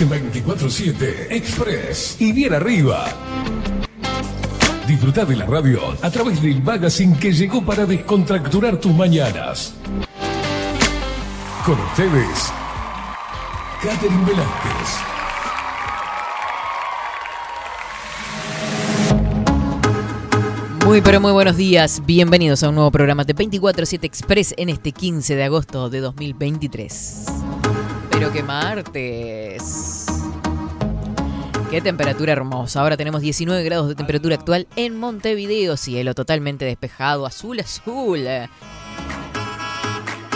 En 24-7 Express y bien arriba. Disfruta de la radio a través del magazine que llegó para descontracturar tus mañanas. Con ustedes, Catherine Velázquez. Muy pero muy buenos días, bienvenidos a un nuevo programa de 24-7 Express en este 15 de agosto de 2023. Pero qué martes. Qué temperatura hermosa. Ahora tenemos 19 grados de temperatura actual en Montevideo. Cielo totalmente despejado. Azul, azul.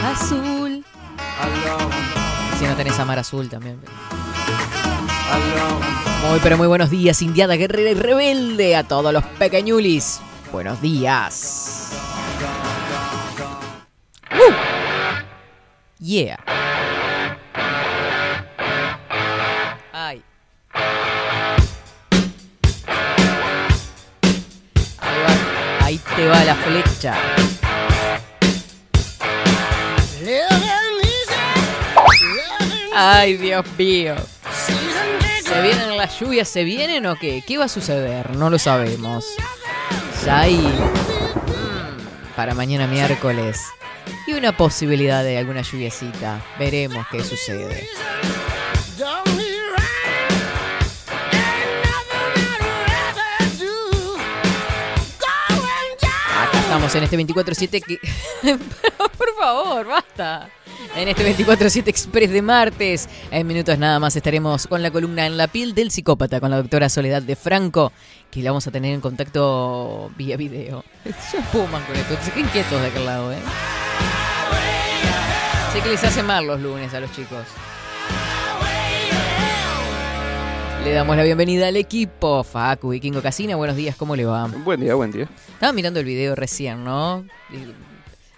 Azul. Si no tenés amar azul también. Muy pero muy buenos días, Indiada Guerrera y Rebelde. A todos los pequeñulis. Buenos días. ¡Uh! Yeah. Te va la flecha. Ay, Dios mío. ¿Se vienen las lluvias? ¿Se vienen o qué? ¿Qué va a suceder? No lo sabemos. Ya hay mm, para mañana miércoles y una posibilidad de alguna lluviecita. Veremos qué sucede. Estamos en este 24-7 que... Por favor, basta. En este 24-7 Express de martes, en minutos nada más estaremos con la columna En la piel del psicópata con la doctora Soledad de Franco, que la vamos a tener en contacto vía video. Se espuman con esto, se queden quietos de aquel lado, ¿eh? Sé que les hace mal los lunes a los chicos. Le damos la bienvenida al equipo. Facu, Vikingo Casina, buenos días, ¿cómo le va? Buen día, buen día. Estaba mirando el video recién, ¿no?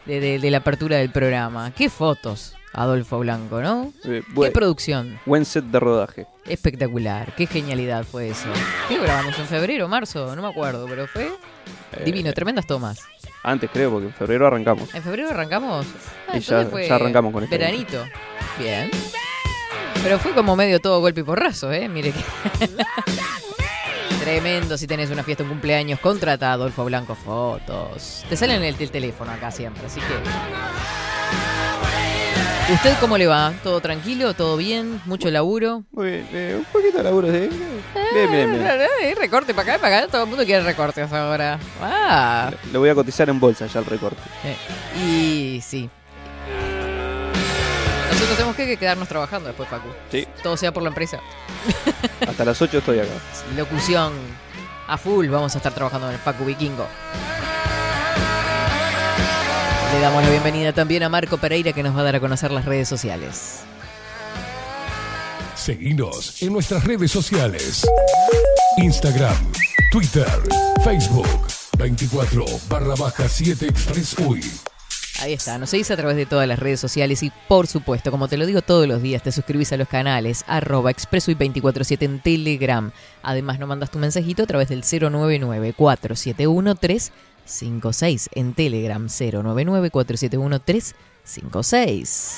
De, de- de la apertura del programa. Qué fotos, Adolfo Blanco, ¿no? Eh, Qué producción. buen set de rodaje. Espectacular. Qué genialidad fue eso. ¿Qué grabamos? ¿En febrero, marzo? No me acuerdo, pero fue Eh, divino. Tremendas tomas. Antes creo, porque en febrero arrancamos. ¿En febrero arrancamos? Ah, Y ya- ya arrancamos con esto. Veranito. Bien. Pero fue como medio todo golpe y porrazo, ¿eh? Mire que... Tremendo si tenés una fiesta, un cumpleaños, contrata a Adolfo Blanco Fotos. Te salen el, el teléfono acá siempre, así que... ¿Usted cómo le va? ¿Todo tranquilo? ¿Todo bien? ¿Mucho laburo? Muy bien, eh, un poquito de laburo, ¿sí? Bien, bien, bien. Eh, Recorte para acá, para acá. Todo el mundo quiere recortes ahora. Ah. Le voy a cotizar en bolsa ya el recorte. Eh, Y sí. Nosotros tenemos que quedarnos trabajando después, Facu. Sí, Todo sea por la empresa. hasta las 8 estoy acá. Locución a full. Vamos a estar trabajando en el Facu Vikingo. Le damos la bienvenida también a Marco Pereira que nos va a dar a conocer las redes sociales. Seguinos en nuestras redes sociales. Instagram, Twitter, Facebook, 24 barra baja 7 Express UI. Ahí está, nos seguís a través de todas las redes sociales y por supuesto, como te lo digo todos los días, te suscribís a los canales arroba expresoy247 en Telegram. Además, nos mandas tu mensajito a través del 099-471-356 en Telegram 099-471-356.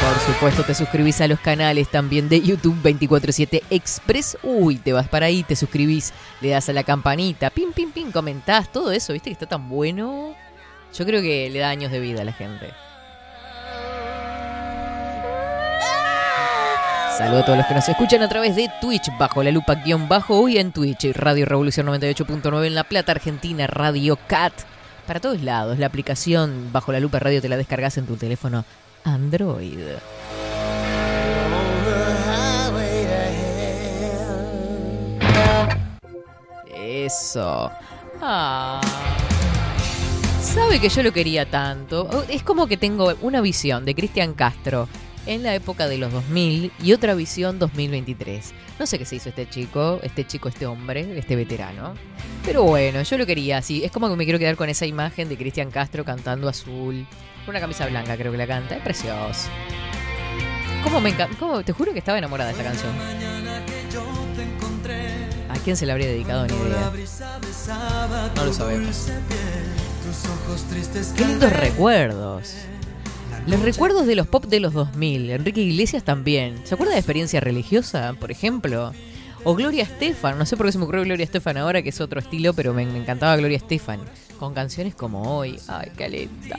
Por supuesto, te suscribís a los canales también de YouTube 247 Express. Uy, te vas para ahí, te suscribís, le das a la campanita, pim, pim, pim, comentás, todo eso, ¿viste que está tan bueno? Yo creo que le da años de vida a la gente. Saludos a todos los que nos escuchan a través de Twitch, bajo la lupa guion bajo, hoy en Twitch, Radio Revolución 98.9 en La Plata, Argentina, Radio Cat, para todos lados. La aplicación bajo la lupa radio te la descargas en tu teléfono Android. Eso. Ah. Sabe que yo lo quería tanto. Es como que tengo una visión de Cristian Castro en la época de los 2000 y otra visión 2023. No sé qué se hizo este chico, este chico, este hombre, este veterano. Pero bueno, yo lo quería así. Es como que me quiero quedar con esa imagen de Cristian Castro cantando azul. Una camisa blanca creo que la canta. Es precioso. ¿Cómo me encanta? Te juro que estaba enamorada de esta canción. ¿A quién se la habría dedicado? Ni idea. No lo sabemos. Qué lindos recuerdos. Los recuerdos de los pop de los 2000. Enrique Iglesias también. ¿Se acuerda de experiencia religiosa, por ejemplo? O Gloria Estefan. No sé por qué se me ocurrió Gloria Estefan ahora, que es otro estilo, pero me, me encantaba Gloria Estefan. Con canciones como hoy. Ay, qué linda.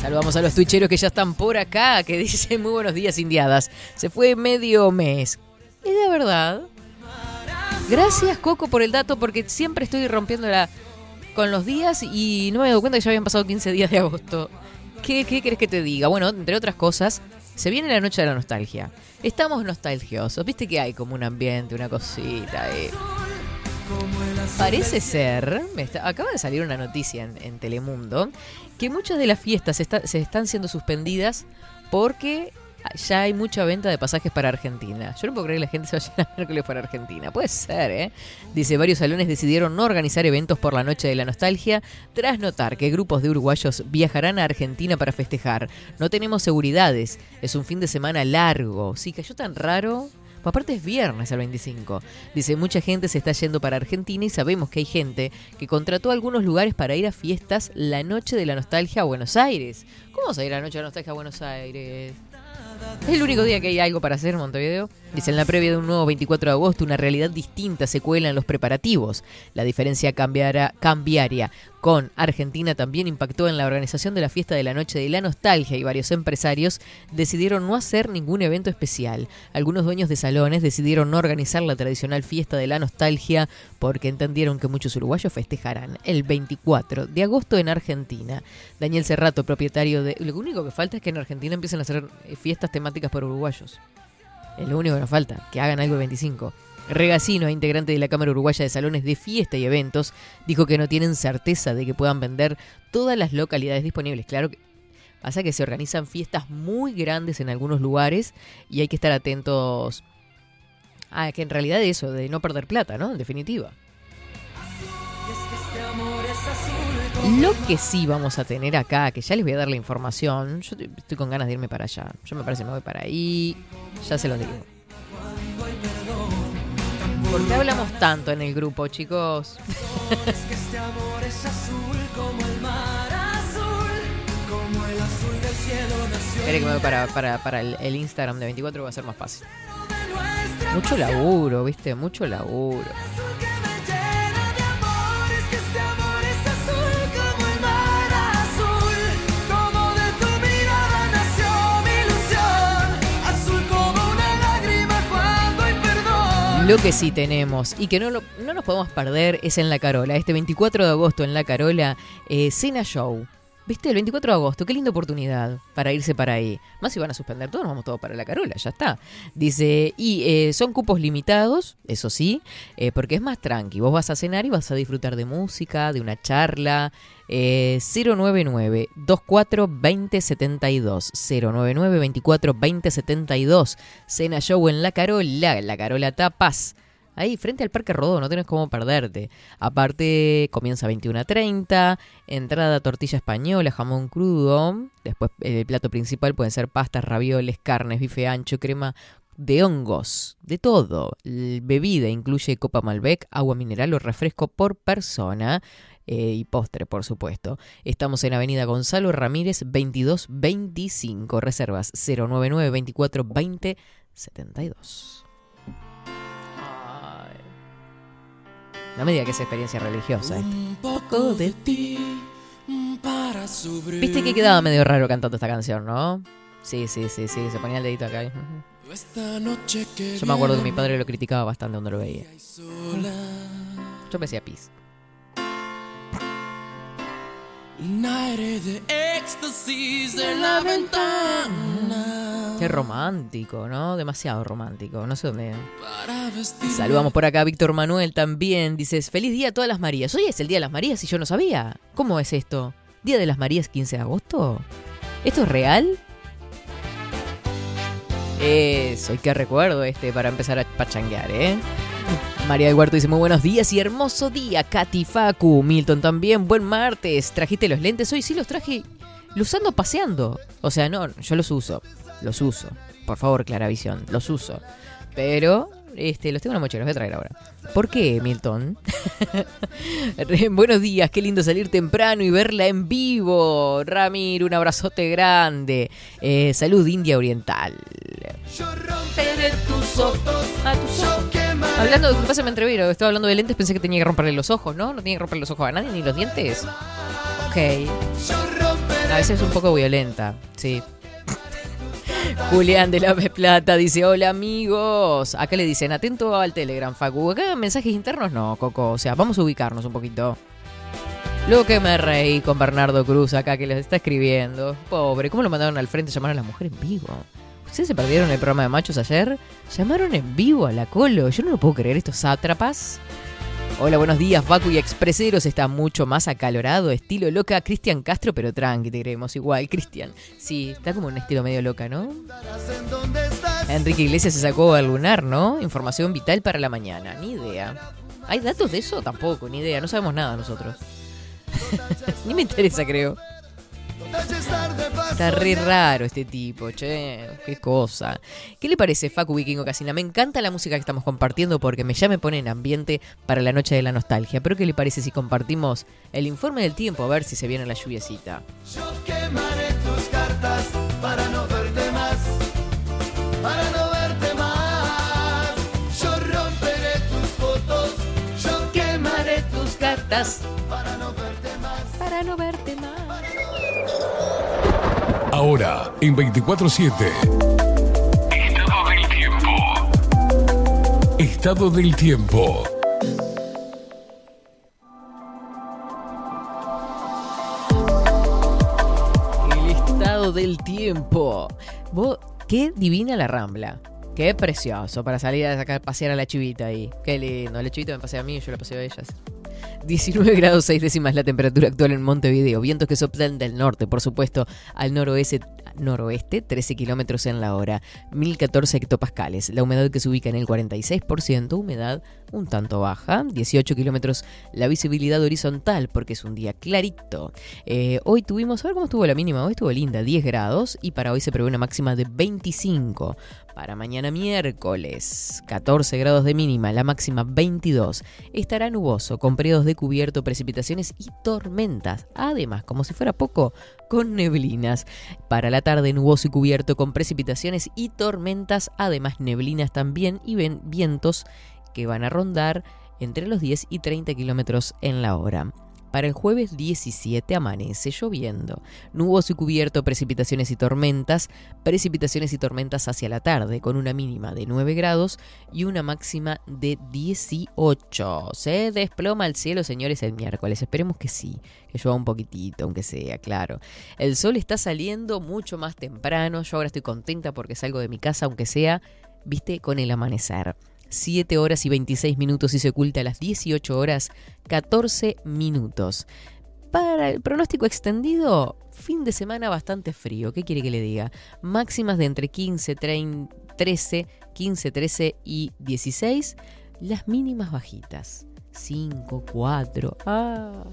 Saludamos a los twitcheros que ya están por acá, que dicen muy buenos días, indiadas. Se fue medio mes. Es de verdad. Gracias, Coco, por el dato, porque siempre estoy rompiéndola con los días y no me he dado cuenta que ya habían pasado 15 días de agosto. ¿Qué, qué querés que te diga? Bueno, entre otras cosas, se viene la noche de la nostalgia. Estamos nostalgiosos. Viste que hay como un ambiente, una cosita. ahí. Parece ser, acaba de salir una noticia en, Telemundo, que muchas de las fiestas se están siendo suspendidas porque ya hay mucha venta de pasajes para Argentina. Yo no puedo creer que la gente se vaya a miércoles para Argentina. Puede ser, ¿eh? Dice, varios salones decidieron no organizar eventos por la noche de la nostalgia tras notar que grupos de uruguayos viajarán a Argentina para festejar. No tenemos seguridades. Es un fin de semana largo. Sí, cayó tan raro. Pues Aparte es viernes el 25. Dice, mucha gente se está yendo para Argentina y sabemos que hay gente que contrató algunos lugares para ir a fiestas la noche de la nostalgia a Buenos Aires. ¿Cómo vas a ir la noche de la nostalgia a Buenos Aires? Es el único día que hay algo para hacer en Montevideo. Dice, en la previa de un nuevo 24 de agosto, una realidad distinta se cuela en los preparativos. La diferencia cambiará, cambiaria con Argentina también impactó en la organización de la fiesta de la noche de la nostalgia y varios empresarios decidieron no hacer ningún evento especial. Algunos dueños de salones decidieron no organizar la tradicional fiesta de la nostalgia porque entendieron que muchos uruguayos festejarán el 24 de agosto en Argentina. Daniel Cerrato, propietario de... Lo único que falta es que en Argentina empiecen a hacer eh, fiestas temáticas por uruguayos. Es lo único que nos falta, que hagan algo el 25. Regacino, integrante de la Cámara Uruguaya de Salones de Fiesta y Eventos, dijo que no tienen certeza de que puedan vender todas las localidades disponibles. Claro que pasa que se organizan fiestas muy grandes en algunos lugares y hay que estar atentos a que en realidad eso, de no perder plata, ¿no? En definitiva. Lo que sí vamos a tener acá, que ya les voy a dar la información, yo estoy con ganas de irme para allá. Yo me parece que me voy para ahí, ya se los digo. ¿Por qué hablamos tanto en el grupo, chicos? Espere que me voy para, para, para el, el Instagram de 24 va a ser más fácil. Mucho laburo, ¿viste? Mucho laburo. Lo que sí tenemos y que no, no nos podemos perder es en La Carola. Este 24 de agosto en La Carola, eh, Cena Show. ¿Viste? El 24 de agosto, qué linda oportunidad para irse para ahí. Más si van a suspender todos, nos vamos todos para La Carola, ya está. Dice, y eh, son cupos limitados, eso sí, eh, porque es más tranqui. Vos vas a cenar y vas a disfrutar de música, de una charla. Eh, 099 24 20 72 099 24 20 72 Cena Show en La Carola, La Carola Tapas. Ahí, frente al Parque Rodó, no tienes cómo perderte. Aparte, comienza a 21.30, entrada tortilla española, jamón crudo. Después, eh, el plato principal pueden ser pastas, ravioles, carnes, bife ancho, crema de hongos, de todo. Bebida incluye copa Malbec, agua mineral o refresco por persona. eh, y postre, por supuesto. Estamos en Avenida Gonzalo Ramírez 2225. Reservas 099 24 20 72. No me diga que es experiencia religiosa. esto. Un poco de ti para sobrevivir. Viste que quedaba medio raro cantando esta canción, ¿no? Sí, sí, sí, sí. Se ponía el dedito acá. Yo me acuerdo que mi padre lo criticaba bastante cuando lo veía. Yo me decía pis. Aire de éxtasis en la ventana. Qué romántico, ¿no? Demasiado romántico. No sé dónde. Saludamos por acá a Víctor Manuel también. Dices, feliz día a todas las Marías. Hoy es el Día de las Marías y yo no sabía. ¿Cómo es esto? ¿Día de las Marías 15 de agosto? ¿Esto es real? Eso, y qué recuerdo este para empezar a pachanguear, ¿eh? María del Huerto dice muy buenos días y hermoso día, Katy Facu. Milton también, buen martes. ¿Trajiste los lentes? Hoy sí los traje, los ando paseando. O sea, no, yo los uso, los uso. Por favor, Claravisión, los uso. Pero Este, los tengo en la mochila, los voy a traer ahora. ¿Por qué, Milton? Buenos días, qué lindo salir temprano y verla en vivo. Ramir, un abrazote grande. Eh, salud India Oriental. tus ojos. Ah, tus ojos. Hablando pasa me entrevero, estaba hablando de lentes, pensé que tenía que romperle los ojos, ¿no? No tenía que romperle los ojos a nadie, ni los dientes. Ok. A veces es un poco violenta, sí. Julián de la Plata dice, hola amigos. Acá le dicen, atento al Telegram, Facu. Acá mensajes internos no, Coco. O sea, vamos a ubicarnos un poquito. Lo que me reí con Bernardo Cruz acá que les está escribiendo. Pobre, ¿cómo lo mandaron al frente a llamar a la mujer en vivo? ¿Ustedes se perdieron el programa de machos ayer? Llamaron en vivo a la Colo. Yo no lo puedo creer, estos sátrapas. Hola, buenos días, Facu y Expreseros. Está mucho más acalorado, estilo loca. Cristian Castro, pero tranqui, te creemos igual. Cristian, sí, está como un estilo medio loca, ¿no? Enrique Iglesias se sacó al lunar, ¿no? Información vital para la mañana. Ni idea. ¿Hay datos de eso? Tampoco, ni idea. No sabemos nada nosotros. Ni me interesa, creo. Está re raro este tipo, che, qué cosa. ¿Qué le parece Facu Vikingo Casina? Me encanta la música que estamos compartiendo porque me ya me pone en ambiente para la noche de la nostalgia. Pero ¿qué le parece si compartimos el informe del tiempo a ver si se viene la lluviecita? Yo quemaré tus cartas para no verte más, para no verte más. Yo romperé tus fotos, yo quemaré tus cartas Ahora, en 24-7. Estado del tiempo. Estado del tiempo. El estado del tiempo. Vos, qué divina la rambla. Qué precioso para salir a sacar pasear a la chivita ahí. Qué lindo. La chivita me pasea a mí y yo la paseo a ellas. 19 grados 6 décimas la temperatura actual en Montevideo. Vientos que soplan del norte, por supuesto, al noroeste, noroeste 13 kilómetros en la hora. 1014 hectopascales. La humedad que se ubica en el 46%, humedad un tanto baja. 18 kilómetros la visibilidad horizontal, porque es un día clarito. Eh, hoy tuvimos, a ver cómo estuvo la mínima. Hoy estuvo linda, 10 grados. Y para hoy se prevé una máxima de 25. Para mañana miércoles, 14 grados de mínima, la máxima 22. Estará nuboso, con periodos de cubierto, precipitaciones y tormentas. Además, como si fuera poco, con neblinas. Para la tarde, nuboso y cubierto, con precipitaciones y tormentas. Además, neblinas también y vientos que van a rondar entre los 10 y 30 kilómetros en la hora. Para el jueves 17 amanece lloviendo, nuboso y cubierto, precipitaciones y tormentas, precipitaciones y tormentas hacia la tarde, con una mínima de 9 grados y una máxima de 18. Se desploma el cielo, señores, el miércoles. Esperemos que sí, que llueva un poquitito, aunque sea, claro. El sol está saliendo mucho más temprano. Yo ahora estoy contenta porque salgo de mi casa, aunque sea, viste, con el amanecer. 7 horas y 26 minutos y se oculta a las 18 horas 14 minutos. Para el pronóstico extendido, fin de semana bastante frío. ¿Qué quiere que le diga? Máximas de entre 15, 13, 15, 13 y 16. Las mínimas bajitas. 5, 4. Ah.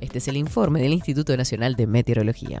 Este es el informe del Instituto Nacional de Meteorología.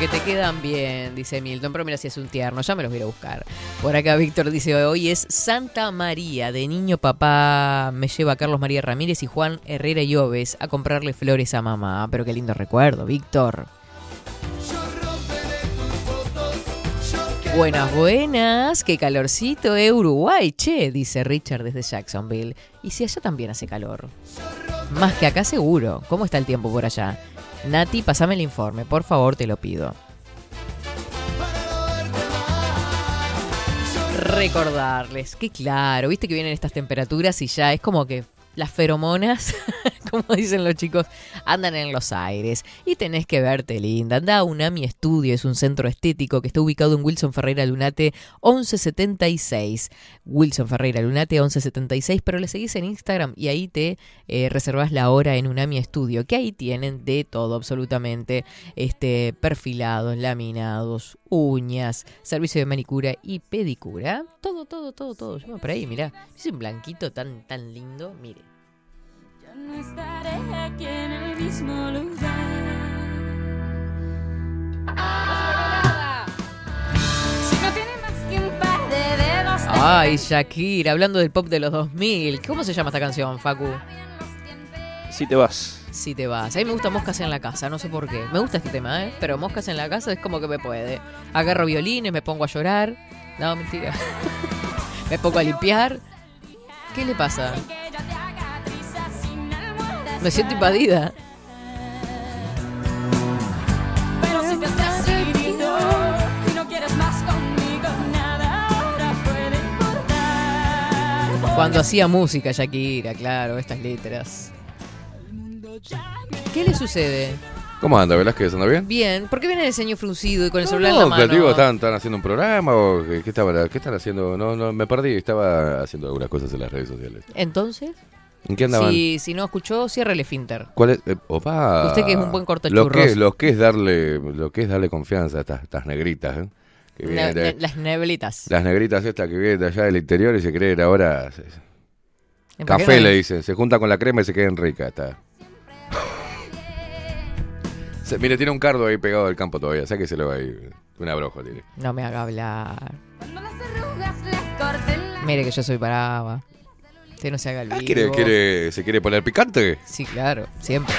Porque te quedan bien, dice Milton. Pero mira si es un tierno, ya me los voy a buscar. Por acá Víctor dice, hoy es Santa María. De niño papá me lleva Carlos María Ramírez y Juan Herrera Lloves a comprarle flores a mamá. Pero qué lindo recuerdo, Víctor. Buenas, buenas. Qué calorcito, eh, Uruguay, che, dice Richard desde Jacksonville. ¿Y si allá también hace calor? Más que acá seguro. ¿Cómo está el tiempo por allá? Nati, pasame el informe, por favor, te lo pido. Recordarles que claro, viste que vienen estas temperaturas y ya es como que las feromonas, como dicen los chicos, andan en los aires. Y tenés que verte linda. Anda a Unami Estudio, es un centro estético que está ubicado en Wilson Ferreira Lunate 1176. Wilson Ferreira Lunate 1176, pero le seguís en Instagram y ahí te eh, reservas la hora en Unami Estudio, que ahí tienen de todo absolutamente, este perfilados, laminados, uñas, servicio de manicura y pedicura. Todo, todo, todo, todo. Yo por ahí, mirá, es un blanquito tan, tan lindo, mire. No estaré aquí en el mismo lugar. Si no tiene más que un par de dedos de Ay, Shakira, hablando del pop de los 2000. ¿Cómo se llama esta canción, Facu? Si te vas. Si te vas. A mí me gusta Moscas en la casa, no sé por qué. Me gusta este tema, ¿eh? Pero Moscas en la casa es como que me puede. Agarro violines, me pongo a llorar. No, mentira. me pongo a limpiar. ¿Qué le pasa? Me siento invadida. Pero si te has decidido y no quieres más conmigo, nada ahora puede importar. Cuando hacía música, Shakira, claro, estas letras. ¿Qué le sucede? ¿Cómo anda, Velázquez? ¿Anda bien? Bien, ¿por qué viene el ceño fruncido y con el No, celular no, en la mano? digo, ¿están, están haciendo un programa o qué, qué estaban, qué están haciendo? No, no, me perdí, estaba haciendo algunas cosas en las redes sociales. Entonces, ¿En qué andaban? si, si no escuchó, ciérrele finter. ¿Cuál es? Eh, opa. Usted que es un buen lo cortachurros. que, lo que es darle, lo que es darle confianza a estas, estas negritas, ¿eh? Que Ne- vienen de- ne- las neblitas. las negritas estas que vienen de allá del interior y se creen ahora se- ¿En café no? le dicen, se junta con la crema y se quedan ricas. Está. Se- mire, tiene un cardo ahí pegado del campo todavía, sáqueselo ahí. Un abrojo tiene. No me haga hablar. Cuando las arrugas le corten la Mire que yo soy brava. Usted no se haga el Ah, vivo. ¿quiere, quiere, ¿Se quiere poner picante? Sí, claro, siempre.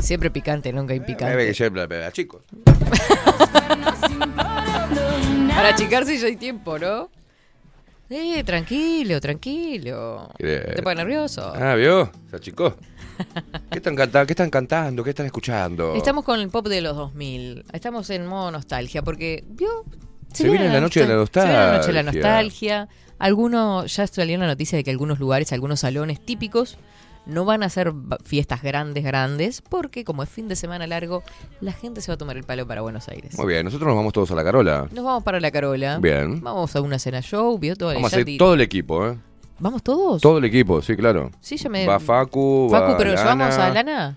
Siempre picante, nunca Me ve que impicante. ya la- la- chicos. Para achicarse ya hay tiempo, ¿no? Eh, tranquilo, tranquilo. ¿Te pone nervioso? Ah, ¿vio? Se achicó. ¿Qué están, canta- ¿Qué están cantando? ¿Qué están escuchando? Estamos con el pop de los 2000. Estamos en modo nostalgia porque, ¿vio? Se viene la noche de la Se viene la noche de la nostalgia. Algunos, ya salió la noticia de que algunos lugares, algunos salones típicos, no van a hacer fiestas grandes, grandes, porque como es fin de semana largo, la gente se va a tomar el palo para Buenos Aires. Muy bien, nosotros nos vamos todos a la Carola. Nos vamos para la Carola. Bien. Vamos a una cena show, ¿vio? Todo Vamos a hacer todo el equipo, ¿eh? ¿Vamos todos? Todo el equipo, sí, claro. Sí, ya me... Va Facu, Facu, va pero Lana. ¿llevamos a Lana?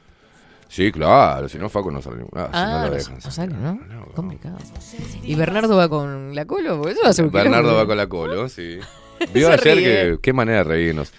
Sí, claro, si no Facu no sale. Ah, si Ah, no lo no, dejan. no sale, ¿no? No, Complicado. ¿Y Bernardo va con la colo? Porque eso va a ser Bernardo va con la colo, sí. Vio ayer que qué manera de reírnos.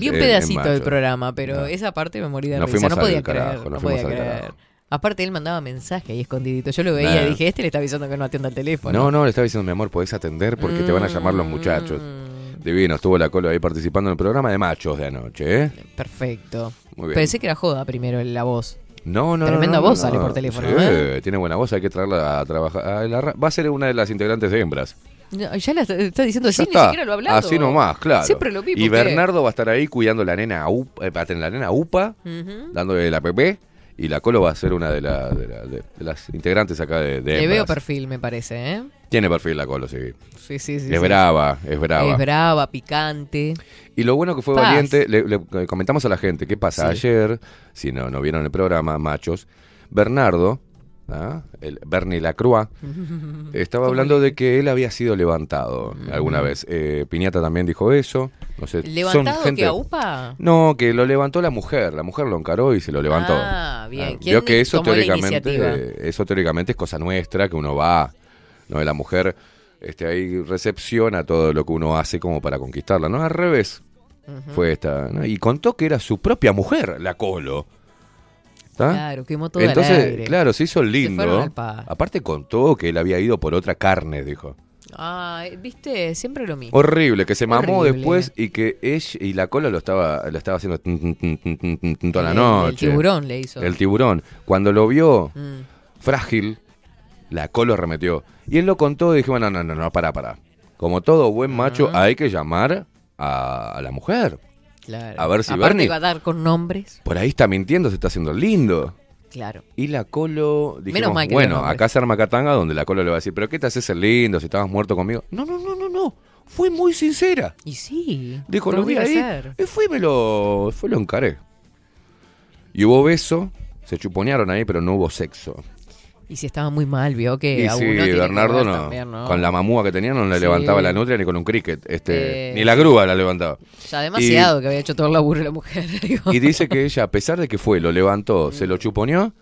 Vi un pedacito del programa, pero esa parte me morí de Nos risa. No podía creer. No podía creer. Aparte, él mandaba mensaje ahí escondidito. Yo lo veía y dije, este le está avisando que no atienda el teléfono. No, no, le estaba diciendo, mi amor, podés atender porque te van a llamar los muchachos. Mm, Divino, estuvo la colo ahí participando en el programa de machos de anoche, ¿eh? Perfecto. Muy bien. Pensé que era joda primero la voz. No, no, Tremenda no, no, voz no. sale por teléfono, Sí, ¿eh? tiene buena voz, hay que traerla a trabajar. a la ra- va a ser una de las integrantes de hembras. Ya la está, diciendo así, ni siquiera lo ha hablado. Así nomás, claro. Siempre lo vi. Y. Bernardo va a estar ahí cuidando la nena UPA, eh, la nena UPA, Ujú. dándole la PP. Y la Colo va a ser una de, la- de la- de- de las integrantes acá de, de Le veo perfil, me parece, ¿eh? Tiene perfil la Colo, sí. Sí, sí, sí. es sí. brava, es brava. Es brava, picante. Y lo bueno que fue Paz. valiente, le, le comentamos a la gente qué pasa. Sí. Ayer, si no, no vieron el programa, machos, Bernardo, ¿ah? el Bernie Lacroix, estaba hablando de que él había sido levantado alguna vez. Eh, Piñata también dijo eso. No sé, son ¿Levantado gente- que a UPA? No, que lo levantó la mujer. La mujer lo encaró y se lo levantó. Ah, bien. Ah, ¿Quién Vio que eso teóricamente, eh, eso teóricamente es cosa nuestra, que uno va, ¿no? La mujer este, ahí recepciona todo lo que uno hace como para conquistarla, ¿no? Al revés fue esta, ¿no? Y contó que era su propia mujer, la Colo. Claro, quemó todo Entonces, aire. claro, se hizo el lindo. pa. Aparte contó que él había ido por otra carne, dijo. Ah, viste, siempre lo mismo. Horrible, que se mamó Horrible. después y que ella y la cola lo estaba, lo estaba haciendo toda la El- noche. El tiburón le hizo. El tiburón. Cuando lo vio Mm. frágil, la cola arremetió. Y él lo contó y dije, bueno, no, no, no, para, para. Como todo buen macho, hay que llamar a, a la mujer. Claro. A ver si Aparte Bernie- va a dar con nombres. Por ahí está mintiendo, se está haciendo lindo. Claro. Y la colo, dijimos, Menos mal que bueno, acá se arma Catanga donde la colo le va a decir, pero ¿qué te haces el lindo si estabas muerto conmigo? No, no, no, no, no. Fue muy sincera. Y sí. Dijo, lo vi ahí. ser. Y fui y me lo, fue lo encaré. Y hubo beso, se chuponearon ahí, pero no hubo sexo. Y si estaba muy mal, vio que Y a sí, uno tiene que Bernardo no, también, ¿no? Con la mamúa que tenía no le Sí. levantaba la nutria ni con un cricket. Este, Eh, ni la grúa la levantaba. Ya demasiado que había hecho todo el laburo la mujer. digo. Y dice que ella, a pesar de que fue, lo levantó, se lo chuponeó,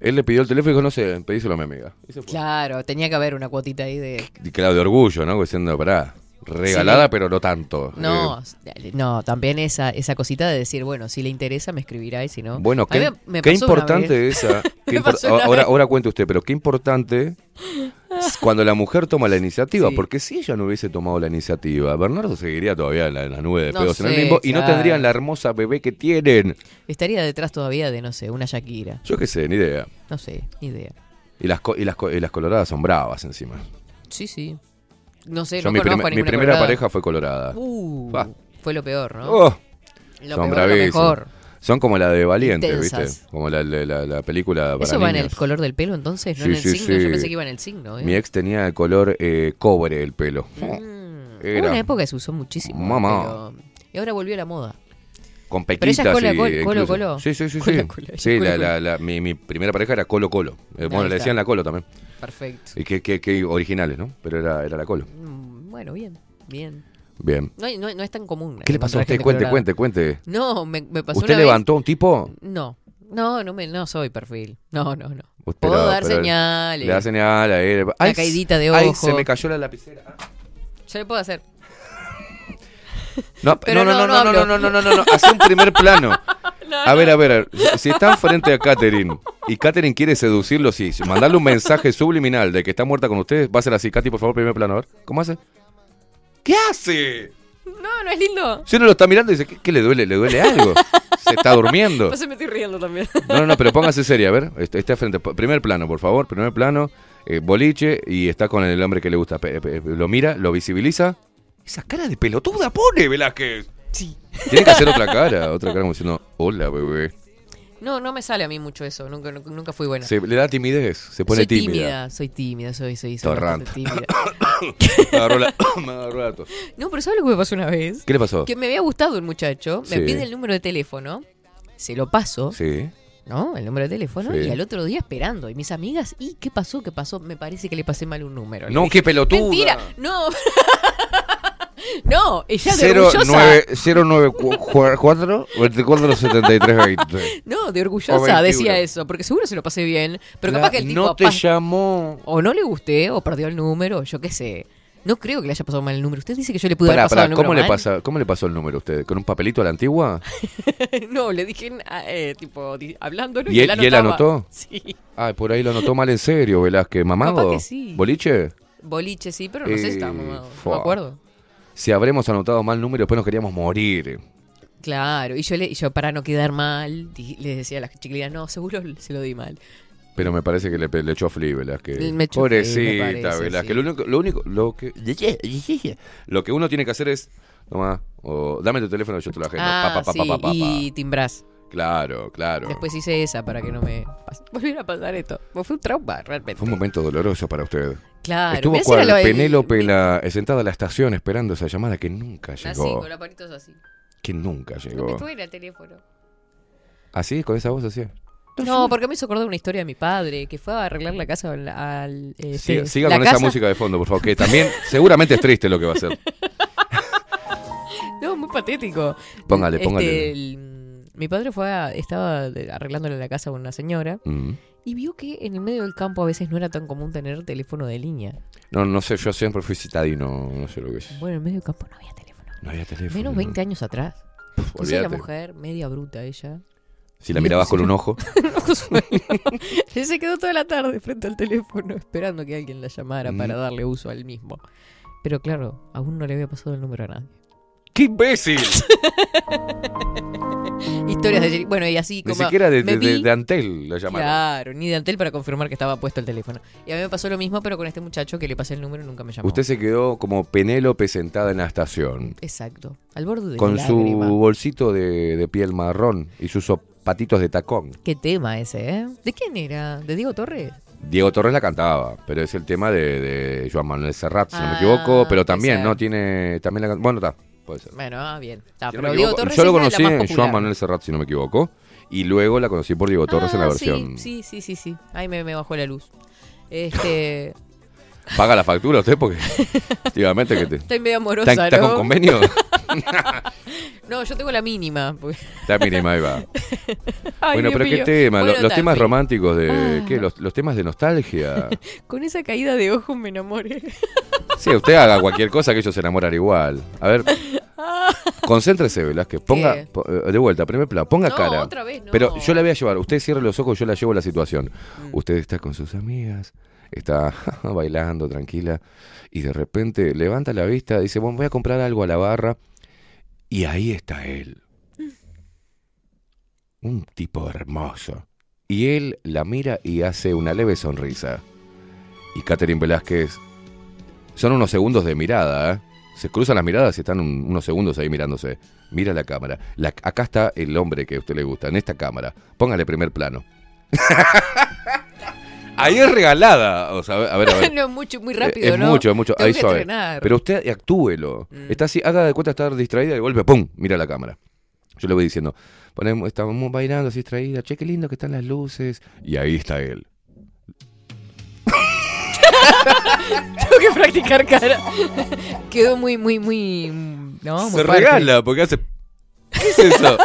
él le pidió el teléfono y dijo, no sé, pedíselo a mi amiga. Claro, tenía que haber una cuotita ahí de... Y claro, de orgullo, ¿no? Diciendo, pará, regalada, pero no tanto. No, Eh, no, también esa, esa cosita de decir, bueno, si le interesa me escribirá y si no... bueno, qué, me- me qué importante esa. qué impor- ahora, ahora cuente usted, pero qué importante cuando la mujer toma la iniciativa, Sí. porque si ella no hubiese tomado la iniciativa, Bernardo seguiría todavía en la, en la nube de No pedos en el limbo y no tendrían la hermosa bebé que tienen. Estaría detrás todavía de, no sé, una Shakira. Yo qué sé, ni idea. No sé, ni idea. Y las, co- y las, co- y las coloradas son bravas encima. Sí, sí. No sé, Yo no mi, conozco a mi primera colorada. pareja fue colorada. Uh, fue lo peor, ¿no? Oh, lo son peor, lo mejor. Son como la de Valiente, Intensas. ¿viste? Como la, la, la- la película para ¿Eso va en el color del pelo entonces? ¿No Sí, en el sí, signo? sí. Yo pensé que iba en el signo. ¿eh? Mi ex tenía el color eh, cobre el pelo. Mm. Era- Hubo una época que se usó muchísimo. Mamá. pero- Y ahora volvió a la moda. Con Pero pequitas ella es cola, y col- colo, incluso- colo. Sí, sí, sí. Cola, sí. ella la, colo, la- la- mi, mi primera pareja era Colo Colo. Eh, bueno, le decían la Colo también. Perfecto. Y qué, qué, qué originales, ¿no? Pero era, era la Colo. Mm, Bueno, bien, bien. Bien. No, hay- no, no es tan común. ¿Qué le pasó a usted? Cuente, cuente, cuente. No, me, me pasó ¿Usted una vez- levantó un tipo? No, no, no, me, no soy perfil. No, no, no. Usted Puedo no, dar pero señales. Le da señal a él. Ay, caidita de Ay, ojo. se me cayó la lapicera. Yo le puedo hacer. No, no, no, no, no, no no, no, no, no, no, no, Hace un primer plano. A ver, a ver, si están frente a Katherine y Katherine quiere seducirlo, sí, mandarle un mensaje subliminal de que está muerta con ustedes, va a ser así, Katy, por favor, primer plano, a ver. ¿Cómo hace? ¿Qué hace? No, no es lindo. Si uno lo está mirando y dice, ¿qué, qué le duele? ¿Le duele algo? Se está durmiendo. Pues se me estoy riendo también. No, no, no, pero póngase seria, a ver. Está, está frente. Primer plano, por favor. Primer plano. eh, boliche y está con el hombre que le gusta. Lo mira, lo visibiliza. Esa cara de pelotuda pone, Velázquez. Sí. Tiene que hacer otra cara. Otra cara como diciendo, hola, bebé. No, no me sale a mí mucho eso. Nunca, nunca, fui buena. Se, le da timidez. Se pone soy tímida. tímida. soy tímida, soy, soy, soy bastante tímida. Me agarró la, me agarró la tos. No, pero ¿sabes lo que me pasó una vez? ¿Qué le pasó? Que me había gustado un muchacho, me Sí. pide el número de teléfono, se lo paso, Sí. ¿no? El número de teléfono, Sí. y al otro día esperando. Y mis amigas, ¿y qué pasó? ¿Qué pasó? Me parece que le pasé mal un número. Le No, dije, qué pelotuda. Mentira, no. no, ella de orgullosa. 094 247320. No, de O orgullosa 21. decía eso, porque seguro se lo pasé bien. Pero capaz que el tipo no te pas- llamó. o no le gusté, o perdió el número, yo qué sé. No creo que le haya pasado mal el número. Usted dice que yo le pude Pará, haber pasado pará, el número ¿cómo le, mal? pasa, ¿Cómo le pasó el número a usted? ¿Con un papelito a la antigua? no, le dije, ah, eh, tipo, di- hablándolo. ¿Y él- y él anotaba. anotó? Sí. Ay, por ahí lo anotó mal en serio, Velázquez. ¿Mamado? Capaz que sí. ¿Boliche? Boliche, sí, pero no sé si estaba Eh, mamado. No fua. me acuerdo. Si habremos anotado mal número, después nos queríamos morir. Claro, y yo, le, yo para no quedar mal, di- le decía a las chiquilinas, no, seguro se lo di mal. Pero me parece que le, le echó fli, Velázquez. Me Pobrecita, parece, Velázquez. sí. Lo único, lo único, lo que, lo que uno tiene que hacer es, toma, o dame tu teléfono y yo te lo agendo. Ah, Pa, pa, sí, pa, y timbrás. Claro, claro. Después hice esa para que no me volviera a pasar esto. Fue un trauma, realmente. Fue un momento doloroso para usted. Claro. Estuvo cual lo- Penélope mi- la, sentada en la estación esperando esa llamada que nunca Así, llegó. con la palitos así. Que nunca llegó. suena el teléfono. ¿Así? ¿Con esa voz así? No, porque me hizo acordar una historia de mi padre que fue a arreglar la casa al. al, este, Siga, siga la con esa música de fondo, por favor, que también seguramente es triste lo que va a hacer. No, muy patético. Póngale, Este, póngale. el- mi padre fue a- estaba de- arreglándole la casa a una señora Mm. Y vio que en el medio del campo a veces no era tan común tener teléfono de línea. No, no sé, yo siempre fui citadino, no sé lo que es. Bueno, en el medio del campo no había teléfono. No había teléfono. Menos no. 20 años atrás. Puf, Entonces la mujer, media bruta ella, Si la mirabas con un ojo. Ella se quedó toda la tarde frente al teléfono esperando que alguien la llamara para Mm. darle uso al mismo. Pero claro, aún no le había pasado el número a nadie. ¡Qué imbécil! Historias de... Bueno, y así Ni como... siquiera de, de, de- vi- de Antel la llamaron. Claro, ni de Antel para confirmar que estaba puesto el teléfono. Y a mí me pasó lo mismo, pero con este muchacho que le pasé el número y nunca me llamó. Usted se quedó como Penélope sentada en la estación. Exacto. Al borde de Con la su lágrima. bolsito de, de piel marrón y sus zapatitos de tacón. Qué tema ese, ¿eh? ¿De quién era? ¿De Diego Torres? Diego Torres la cantaba, pero es el tema de, de Joan Manuel Serrat, si no me Ah, equivoco, pero puede también. ¿no? Tiene, también la Bueno, está, puede ser. Bueno, ah, bien. Está, Si no pero me Diego equivoco, Torres yo lo es la- conocí más en popular. Joan Manuel Serrat, si no me equivoco, y luego la conocí por Diego Torres en la Ah, versión. Sí, sí, sí, sí, sí. Ahí me, me bajó la luz. Este. Paga la factura usted porque, efectivamente, que te, Estoy medio amorosa, ¿Está, con convenio? No, yo tengo la mínima. porque- Está mínima, ahí va. Ay, bueno, pero ¿qué tema? Bueno, los temas románticos de... Ah. ¿Qué? Los, los temas de nostalgia. Con esa caída de ojos me enamoré. Sí, usted haga cualquier cosa que ellos se enamoran igual. A ver, concéntrese, Velázquez. Ponga, eh, de vuelta, primer plano, ponga No, cara. otra vez no. Pero yo la voy a llevar. Usted cierre los ojos, yo la llevo a la situación. Mm. Usted está con sus amigas, está bailando tranquila y de repente levanta la vista, dice, bueno, voy a comprar algo a la barra y ahí está él. Un tipo hermoso. Y él la mira y hace una leve sonrisa. Y Catherine Velázquez, son unos segundos de mirada, ¿eh? Se cruzan las miradas y están un- unos segundos ahí mirándose. Mira la cámara. La- acá está el hombre que a usted le gusta, en esta cámara. Póngale primer plano. ahí es regalada. O sea, a ver, a ver. no, es mucho, muy rápido, es ¿no? mucho, es mucho. Tengo Ahí que suave. entrenar. Pero usted actúelo. Mm. Está así, haga de cuenta estar distraída y de golpe, ¡pum! Mira la cámara. Yo le voy diciendo, ponemos, estamos bailando así distraída, che, qué lindo que están las luces. Y ahí está él. Tengo que practicar cara. Quedó muy, muy, muy. No, muy Se fuerte. regala porque hace. ¿Qué es eso?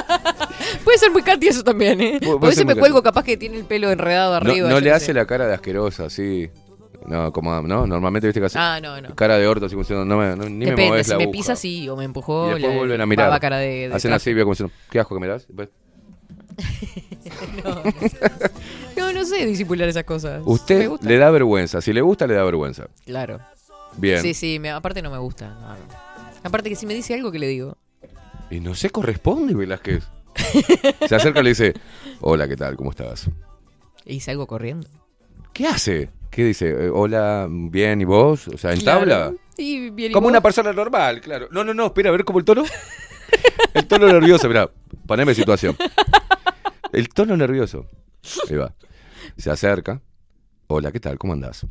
Puede ser muy Katy eso también, ¿eh? Puede Por ser eso me muy cuelgo, Katy. capaz que tiene el pelo enredado No, arriba. no yo le qué hace sé. la cara de asquerosa así. No, como, no, normalmente viste que hace Ah, no, no. cara de orto así como diciendo, no me, no- ni me Depende, si la me aguja. pisa sí o me empujó. Y después le- vuelven a mirar. va cara de, de Hacen así, veo como diciendo, qué asco que me das. Después, No, no sé disimular esas cosas. Me Usted gusta. le da vergüenza. Si le gusta, le da vergüenza. Claro. Bien. Sí, sí, me- aparte no me gusta. no, no. Aparte que si me dice algo que le digo. Y no se corresponde, Velázquez. Se acerca y le dice, hola, ¿qué tal? ¿Cómo estás? Y salgo corriendo. ¿Qué hace? ¿Qué dice? Eh, hola, bien, ¿y vos? O sea, ¿en tabla? Y bien, ¿y Como vos? una persona normal, claro. No, no, no, espera, a ver cómo el tono. El tono nervioso, mira, poneme situación. El tono nervioso. Ahí va. Se acerca. Hola, ¿qué tal? ¿Cómo andás?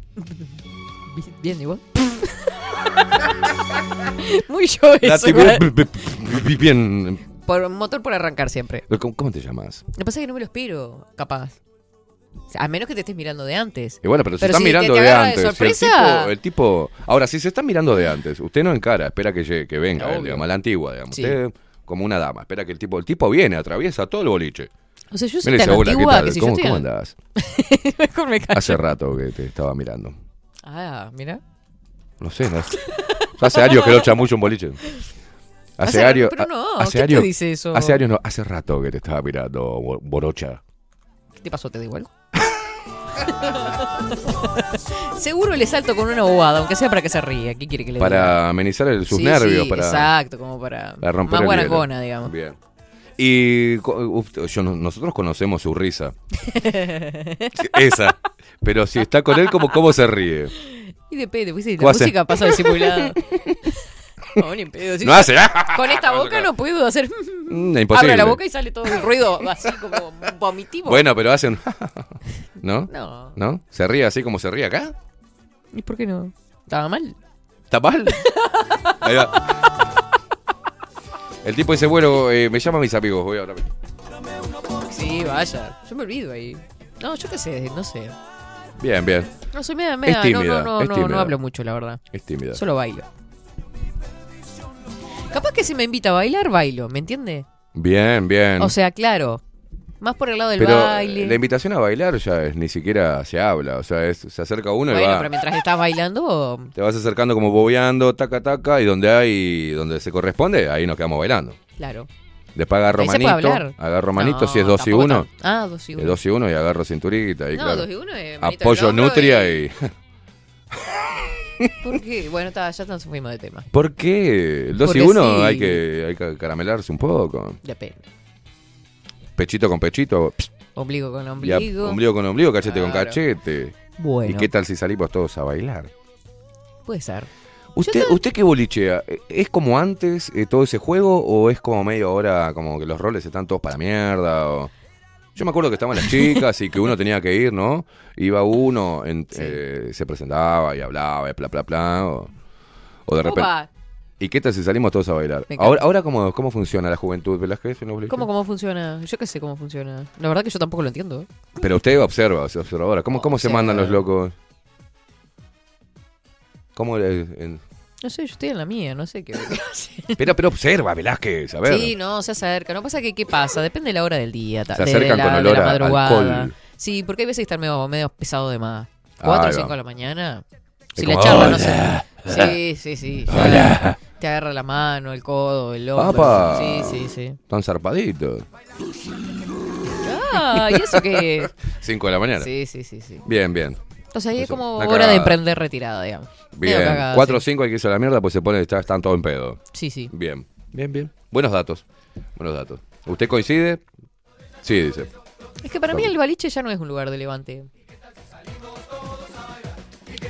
Bien, ¿y vos? Muy yo La eso. Bien. Por motor por arrancar siempre. ¿Cómo, cómo te llamas? Lo que pasa es que no me lo espero, capaz. O sea, a menos que te estés mirando de antes. Y bueno, pero se Pero están si mirando te de agarra de antes. Si el, sorpresa. tipo, el tipo. Ahora, si se están mirando de antes, usted no encara, espera que, llegue- que venga, Obvio. él, digamos, a la antigua, digamos. Sí. Usted como una dama, espera que el tipo. El tipo viene, atraviesa todo el boliche. O sea, yo soy tan dice, hola, ¿qué antigua tal? que si ¿Cómo, yo cómo? Mejor me callo. Hace rato que te estaba mirando. Ah, mira. No sé, no. Hace años que no chamucho un boliche. Hace, Hace- años. pero no, hace ¿quién te años. dice eso? Hace años no, hace rato que te estaba mirando, bo- borocha. ¿Qué te pasó? ¿Te digo algo? Seguro le salto con una bobada, aunque sea para que se ríe. ¿Qué quiere que le diga? Para amenizar el- sus Sí, nervios, sí, para. Exacto, como para, para romper más guarangona, digamos. Bien. Y yo, no- nosotros conocemos su risa. Esa. Pero si está con él, ¿cómo, cómo se ríe? Y depende, pues la música pasa disimulada. no, ni pedo. No hace. Con esta boca no puedo hacer. Mm, imposible. Abro la boca y sale todo el ruido así como vomitivo. Bueno, pero hacen. ¿No? No. ¿No? ¿Se ríe así como se ríe acá? ¿Y por qué no? ¿Estaba mal? ¿Está mal? Ahí va. El tipo dice, bueno, eh, me llaman mis amigos, voy ahora. Sí, vaya. Yo me olvido ahí. No, yo qué sé, no sé. Bien, bien. No soy media, media. tímida, no, no, no, es tímida. no hablo mucho, la verdad. Es tímida. Solo bailo. Capaz que si me invita a bailar, bailo, ¿me entiende? Bien, bien. O sea, claro. Más por el lado del pero baile. la invitación a bailar ya es, ni siquiera se habla. O sea, es, se acerca uno y va. pero mientras estás bailando, Te vas acercando como bobeando, taca, taca, y donde hay, donde se corresponde, ahí nos quedamos bailando. claro. Después agarro manito, agarro manito No, si es 2 y tampoco 1. tan- Ah, dos y Es uno. 2 y 1 y agarro cinturita y no, claro. dos y uno es Apoyo nutria y... ¿Por qué? Bueno, ya nos fuimos de tema. ¿Por qué? El 2 y Porque 1 sí. hay, que, hay que caramelarse un poco. Depende. Pechito con pechito, pss, Ombligo con y a- ombligo. ombligo con ombligo, cachete con Claro. cachete. Bueno, ¿Y qué tal si salimos todos a bailar? puede ser. ¿Usted, ¿Usted qué bolichea? ¿Es como antes eh, todo ese juego o es como medio ahora como que los roles están todos para mierda? O... Yo me acuerdo que estaban las chicas y que uno tenía que ir, ¿no? Iba uno, en- eh, se presentaba y hablaba, y bla, bla, bla. O, o de repente. Opa, ¿Y qué tal si salimos todos a bailar? Ahora, ahora ¿cómo, ¿cómo funciona la juventud, Velázquez? boliches? ¿Cómo, ¿Cómo funciona? Yo qué sé cómo funciona. La verdad que yo tampoco lo entiendo. ¿eh? Pero usted observa, usted observa ahora. ¿Cómo, cómo se mandan los locos? ¿Cómo en- No sé, yo estoy en la mía, no sé qué. Pero, pero observa, Velázquez, a ver. Sí, no, se acerca. No pasa que, ¿qué pasa? Depende de la hora del día. Se de acercan la, con de olor la madrugada. alcohol. Sí, porque hay veces que están medio, medio pesado de más. Ahí 4 o va. 5 de la mañana. Si la charla no "Hola". sé. Sí, sí, sí. ya Te agarra la mano, el codo, el hombro. ¡Apa! Sí, sí, sí. Tan zarpaditos. Ah, ¿y eso qué? 5 de la mañana. Sí, sí, sí, sí. Bien, bien. Entonces ahí es como hora de emprender retirada, digamos. Bien. cagada, 4 o sí. 5 hay que irse a la mierda, pues se pone, está- están todos en pedo. Sí, sí. Bien, bien, bien. Buenos datos. Buenos datos. ¿Usted coincide? Sí, dice. Es que para mí el baliche ya no es un lugar de levante.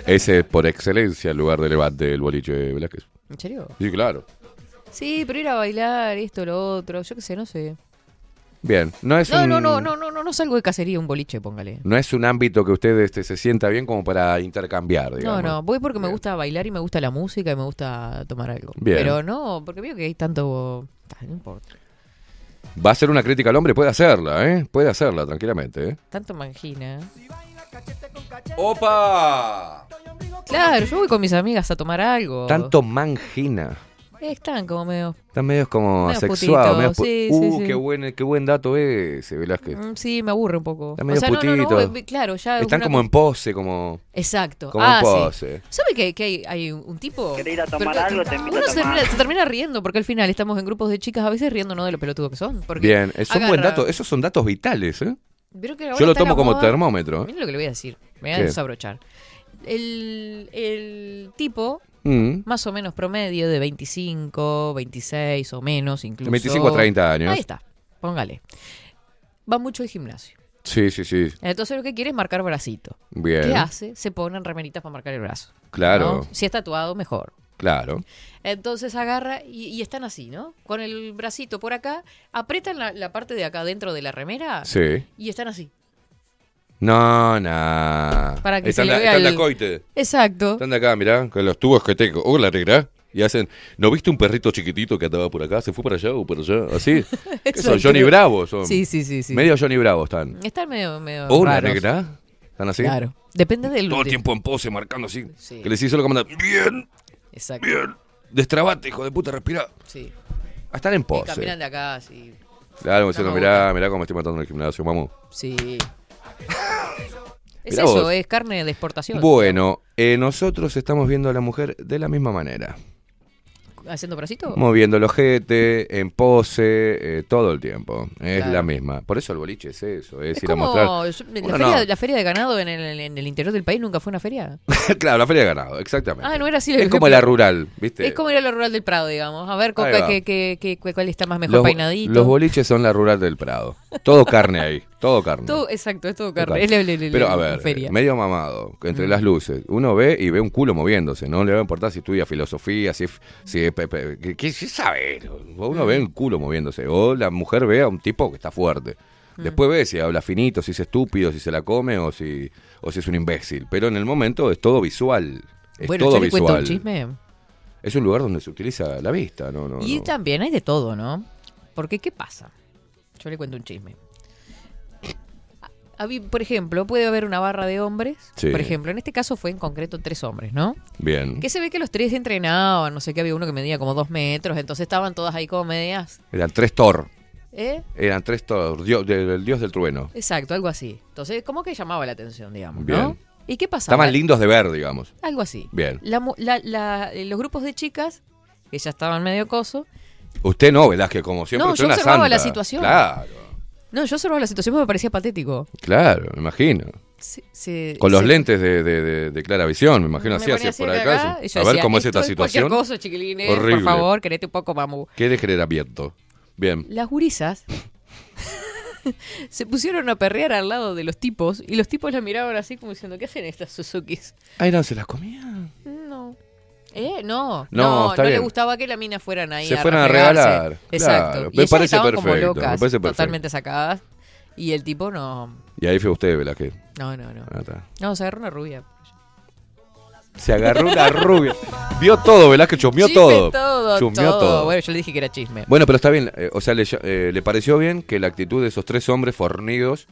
Ese es por excelencia el lugar de levante, el boliche Velázquez. ¿En serio? Sí, claro. Sí, pero ir a bailar, esto, lo otro, yo qué sé, no sé. Bien. No es No, un... no, no, no, no, no, no salgo de cacería un boliche, póngale. No es un ámbito que usted este, se sienta bien como para intercambiar, No, digamos. no, voy porque me gusta bailar y me gusta la música y me gusta tomar algo. Bien. Pero no, porque veo que hay tanto... Ah, No importa. Va a ser una crítica al hombre, puede hacerla, ¿eh? Puede hacerla, tranquilamente, ¿eh? Tanto mangina. ¡Opa! Claro, yo voy con mis amigas a tomar algo. Tanto mangina. Están como medio... Están medios como Medio asexuados. pu- sí, uh, sí, sí. Qué, buen, qué buen dato ese, Velázquez. Mm, Sí, me aburre un poco. Están medio no, no, no, putitos. eh, claro, ya... es Están una como co- en pose, como, Exacto. como ah, en sí. pose. ¿Sabe que, que hay, hay un tipo? ¿Querés ir a tomar Pero- algo? Te invito Uno a se termina, se termina riendo porque al final estamos en grupos de chicas a veces riéndonos de lo pelotudos que son. Porque Bien, es un buen agarra- dato. Esos son datos vitales, ¿eh? Yo lo tomo como moda- termómetro. ¿eh? Miren lo que le voy a decir. Me voy a desabrochar. El, el tipo, Mm. más o menos promedio de 25, 26 o menos incluso. 25 a 30 años. Ahí está, póngale. Va mucho al gimnasio. Sí, sí, sí. Entonces lo que quiere es marcar bracito. Bien. ¿Qué hace? Se ponen remeritas para marcar el brazo. Claro, ¿no? Si es tatuado, mejor. claro. Entonces agarra y, y están así, ¿no? Con el bracito por acá, apretan la, la parte de acá dentro de la remera Sí. y están así. No, no. Para que están se le vea están el- coite. Exacto. Están de acá, mirá, con los tubos que tengo. Hola, negra. Y hacen, ¿no viste un perrito chiquitito que andaba por acá? ¿Se fue para allá o por allá? Así. ¿Qué son? Johnny Bravo son. Sí, sí, sí, sí. Medio Johnny Bravo están. Están medio, medio Hola, raros. negra. ¿Están así? Claro. Depende del... Todo el tiempo en pose, marcando así. Sí. Que les hizo lo que mandan. Bien, Exacto. bien. Destrabate, hijo de puta, respira. Sí. Ah, Están en Y pose. caminan de acá, así. Claro, No diciendo, me mirá, mirá cómo estoy matando en el gimnasio, vamos. Sí. es Mirá eso, vos. es carne de exportación. Bueno, eh, nosotros estamos viendo a la mujer de la misma manera. ¿Haciendo bracito? Moviendo el ojete, en pose, eh, todo el tiempo. Es Claro. la misma. Por eso el boliche es eso, es, Es ir como a mostrar. yo- la, feria, no. la feria de ganado en el, en el interior del país nunca fue una feria. claro, la feria de ganado, exactamente. Ah, no era así. es como la rural, ¿viste? Es como ir a la rural del Prado, digamos. A ver Ahí va. cuál está más mejor los, peinadito. los boliches son la rural del Prado. Todo carne ahí, todo carne. Todo, exacto, es todo Todo carne. carne. La- la- Pero a ver, feria. medio mamado, entre Mm. las luces. Uno ve y ve un culo moviéndose, no le va a importar si estudia filosofía, si es... Si ¿qué, qué- sabe? Uno Mm. ve un culo moviéndose, o la mujer ve a un tipo que está fuerte. Mm. Después ve si habla finito, si es estúpido, si se la come o si, o si es un imbécil. Pero en el momento es todo visual. Es bueno, todo yo le cuento visual. un chisme. Es un lugar donde se utiliza la vista, ¿no? no, y no. también hay de todo, ¿no? Porque, ¿qué pasa? Yo le cuento un chisme. Por ejemplo, puede haber una barra de hombres. Sí. Por ejemplo, en este caso fue en concreto tres hombres, ¿no? Bien. Que se ve que los tres entrenaban, no sé qué, había uno que medía como dos metros, entonces estaban todas ahí como medias. Eran tres Thor. ¿Eh? Eran tres Thor, dios, del dios del trueno. Exacto, algo así. Entonces, como que llamaba la atención, digamos, Bien. ¿no? ¿Y qué pasaba? Estaban lindos de ver, digamos. Algo así. Bien. La la- la- los grupos de chicas, que ya estaban medio coso. Usted no, Velázquez, como siempre. No, usted yo una observaba la santa. situación. Claro, No, yo observaba la situación y me parecía patético. claro, me imagino. Con los lentes de, de, de, de clara visión, me imagino me así, así por acá. a ver cómo es "Esto esta situación. cosa, chiquilines, Horrible. por favor, querete un poco, vamos. ¿Qué de querer abierto? Bien. Las gurisas se pusieron a perrear al lado de los tipos y los tipos la miraban así como diciendo, ¿qué hacen estas Suzukis? Ay, no, se las comían. No. ¿Eh? No, No, no, le gustaba que las minas fueran ahí Se a fueran a regalar, Exacto. claro. Y Me parece perfecto, me parece perfecto. totalmente sacadas. Y el tipo no. Y ahí fue usted, Velázquez. No, no, no. Ah. No, se agarró una rubia. Se agarró una rubia. Vio todo, Velázquez, Chisme todo. todo. todo. Bueno, yo le dije que era chisme. Bueno, pero está bien. eh, o sea, le, eh, le pareció bien que la actitud de esos tres hombres fornidos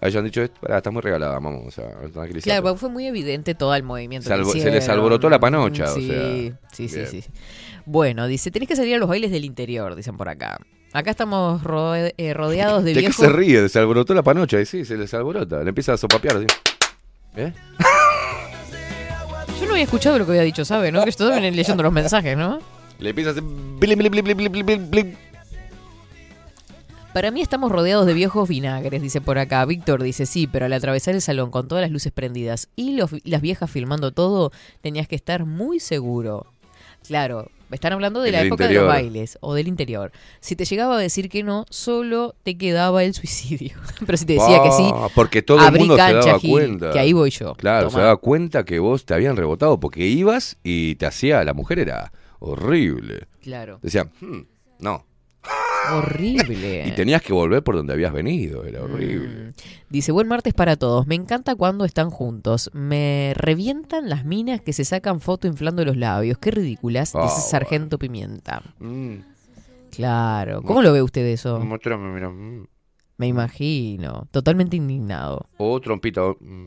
hayan dicho, "Pará, está muy regalada, vamos, a tranquilizar. Claro, porque fue muy evidente todo el movimiento. que se les alborotó la panocha, o sí, sea, Sí, sí. Bueno, dice, tenés que salir a los bailes del interior, dicen por acá. Acá estamos rode- eh, rodeados de ¿De qué viejos. se ríe? Se alborotó la panocha. Y sí, se les alborota. Le empieza a sopapear así. ¿Eh? Yo no había escuchado lo que había dicho, ¿sabe? ¿No? Que estoy también leyendo los mensajes, ¿no? Le empieza a hacer... Para mí estamos rodeados de viejos vinagres, dice por acá. Víctor dice, sí, pero al atravesar el salón con todas las luces prendidas y los- las viejas filmando todo, tenías que estar muy seguro. Claro, están hablando de En la época de los bailes o del interior. Si te llegaba a decir que no, solo te quedaba el suicidio. Pero si te decía que sí, Ah, Porque todo el mundo se daba Gil, cuenta. que ahí voy yo. Claro, Tomá. se daba cuenta que vos te habían rebotado porque ibas y te hacía, la mujer era horrible. Claro. Decía, "Hmm, no. Horrible. Y tenías que volver por donde habías venido, era horrible. Mm. Dice, buen martes para todos. Me encanta cuando están juntos. Me revientan las minas que se sacan foto inflando los labios. Qué ridículas, Ah, dice Sargento Pimienta. Mm, Claro. ¿Cómo lo ve usted eso? mira. mm. Me imagino. Totalmente indignado. O trompita. mm.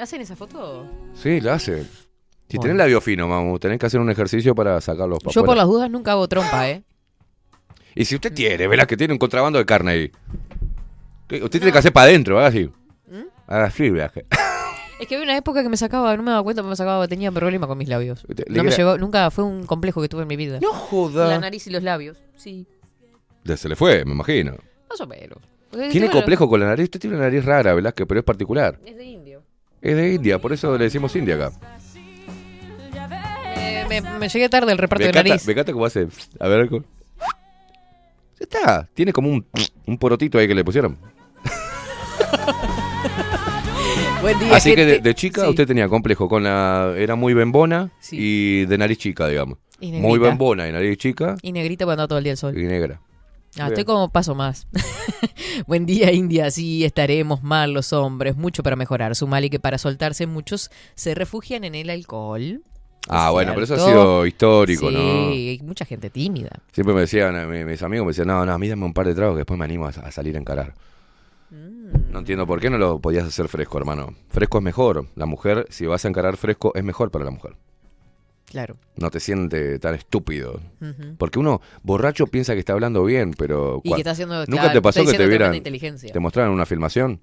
¿Hacen esa foto? Sí, la hace. Si Bueno. tenés labio fino, mamu, tenés que hacer un ejercicio para sacarlos para Yo por las dudas nunca hago trompa, ¿eh? Y si usted tiene, verás que tiene un contrabando de carne ahí. ¿Qué? Usted tiene que hacer para adentro, haga así. ¿Mm? Haga así, viaje. Es que había una época que me sacaba, no me daba cuenta, pero me sacaba, tenía problema con mis labios. Le No me llegó, nunca fue un complejo que tuve en mi vida. No La joda. nariz y los labios, sí, Ya Se le fue, me imagino. más o menos. Tiene tengo- complejo con la nariz. Usted tiene una nariz rara, Velázquez, pero es particular. Es de indio. Es de India, por eso le decimos India acá. Eh, me, me llegué tarde al reparto de Becata, nariz. Becata cómo hace. A ver. algo. Ya está. Tiene como un, un porotito ahí que le pusieron. Buen día, Así que de, chica Sí. usted tenía complejo con la. Era muy bembona Sí. y de nariz chica, digamos. Y negrita. Muy bembona y nariz chica Y negrita cuando todo el día al sol. y negra. Ah, estoy como paso más. Buen día, India. Sí, estaremos mal los hombres. Mucho para mejorar. Su mal y que para soltarse muchos se refugian en el alcohol. Ah, bueno, pero eso ha sido histórico, sí, ¿no? hay mucha gente tímida. Siempre me decían, mi- mis amigos me decían, no, no, a mí dame un par de tragos que después me animo a, a salir a encarar. Mm. No entiendo por qué no lo podías hacer fresco, hermano. Fresco es mejor. La mujer, si vas a encarar fresco, es mejor para la mujer. Claro. No te siente tan estúpido. Porque uno borracho piensa que está hablando bien, pero Y que está haciendo. ¿Nunca claro, te pasó que te vieran- te mostraron una filmación.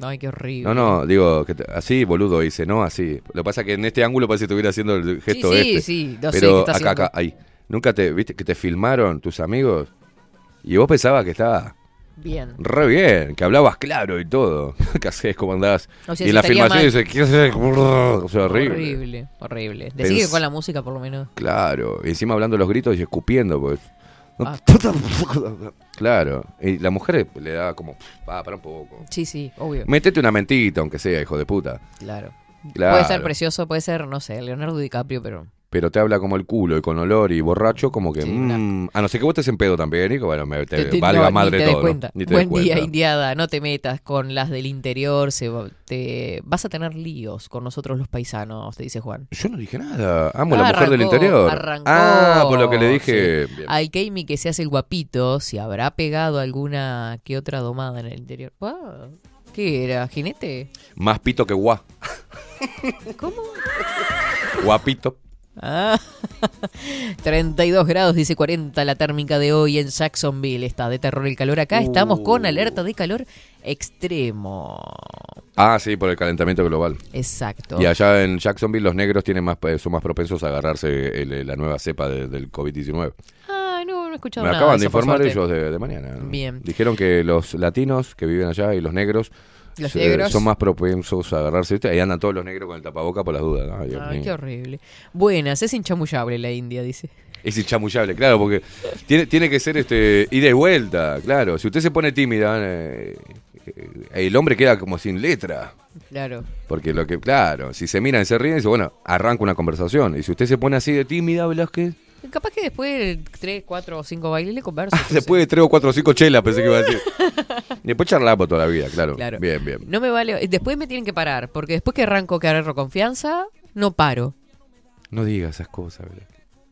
Ay, qué horrible. No, no, digo, que te- así, boludo, dice, no, así. Lo que pasa es que en este ángulo parece que estuviera haciendo el Sí, gesto sí, este. sí. No pero acá, haciendo. acá, ahí. Nunca te, viste, que te filmaron tus amigos y vos pensabas que estaba Bien. re bien, que hablabas claro y todo. ¿Qué haces? ¿Cómo andás? O sea, y en la filmación mal. dice, ¿qué haces? O sea, horrible. Horrible, horrible. Decí que con la música, por lo menos. Claro, y encima hablando los gritos y escupiendo, pues. Ah. Claro, y la mujer le da como, va, para un poco. Sí, sí, obvio. Métete una mentita, aunque sea, hijo de puta. Claro. Claro. Puede ser precioso, puede ser, no sé, Leonardo DiCaprio, pero. Pero te habla como el culo y con olor y borracho, como que. Sí, mm, a no ser que vos estés en pedo también, y que bueno, me, te, Te- valga no, madre ni te todo. ¿no? cuenta. Ni te Buen día, cuenta. Indiada. No te metas con las del interior. Se, te, vas a tener líos con nosotros los paisanos, te dice Juan. Yo no dije nada. Amo a la Ah, mujer del interior. arrancó, ah, por lo que le dije. Bien. Al Keimi que se hace el guapito, si habrá pegado alguna que otra domada en el interior. Ah, ¿Qué era? ¿Jinete? Más pito que guá. ¿Cómo? Guapito. Ah, 32 grados, dice 40 la térmica de hoy en Jacksonville. Está de terror el calor acá. Estamos con Uh. alerta de calor extremo. Ah, sí, por el calentamiento global. Exacto. Y allá en Jacksonville los negros tienen más, eh, son más propensos a agarrarse el- la nueva cepa de- del COVID-19. Ah, no, no he escuchado Me nada. acaban de informar ellos de, de mañana. Bien. Dijeron que los latinos que viven allá y los negros, Los se- negros. son más propensos a agarrarse. Ahí andan todos los negros con el tapaboca por las dudas. Ay, Dios Ay, mío. qué horrible. Buenas, es inchamullable la India, dice. Es inchamullable, claro, porque tiene, tiene que ser este ida y vuelta, claro. Si usted se pone tímida, eh, el hombre queda como sin letra. Claro. Porque lo que, claro, si se miran y se ríen, dice, bueno, arranca una conversación. Y si usted se pone así de tímida, Velázquez, Capaz que después de tres, cuatro o cinco bailes le converso. sé. Después de tres o cuatro o cinco chelas pensé que iba a decir. Después charlamos toda la vida, claro. Claro. Bien, bien. No me vale. Después me tienen que parar, porque después que arranco que agarro confianza, no paro. No digas esas cosas, Belén.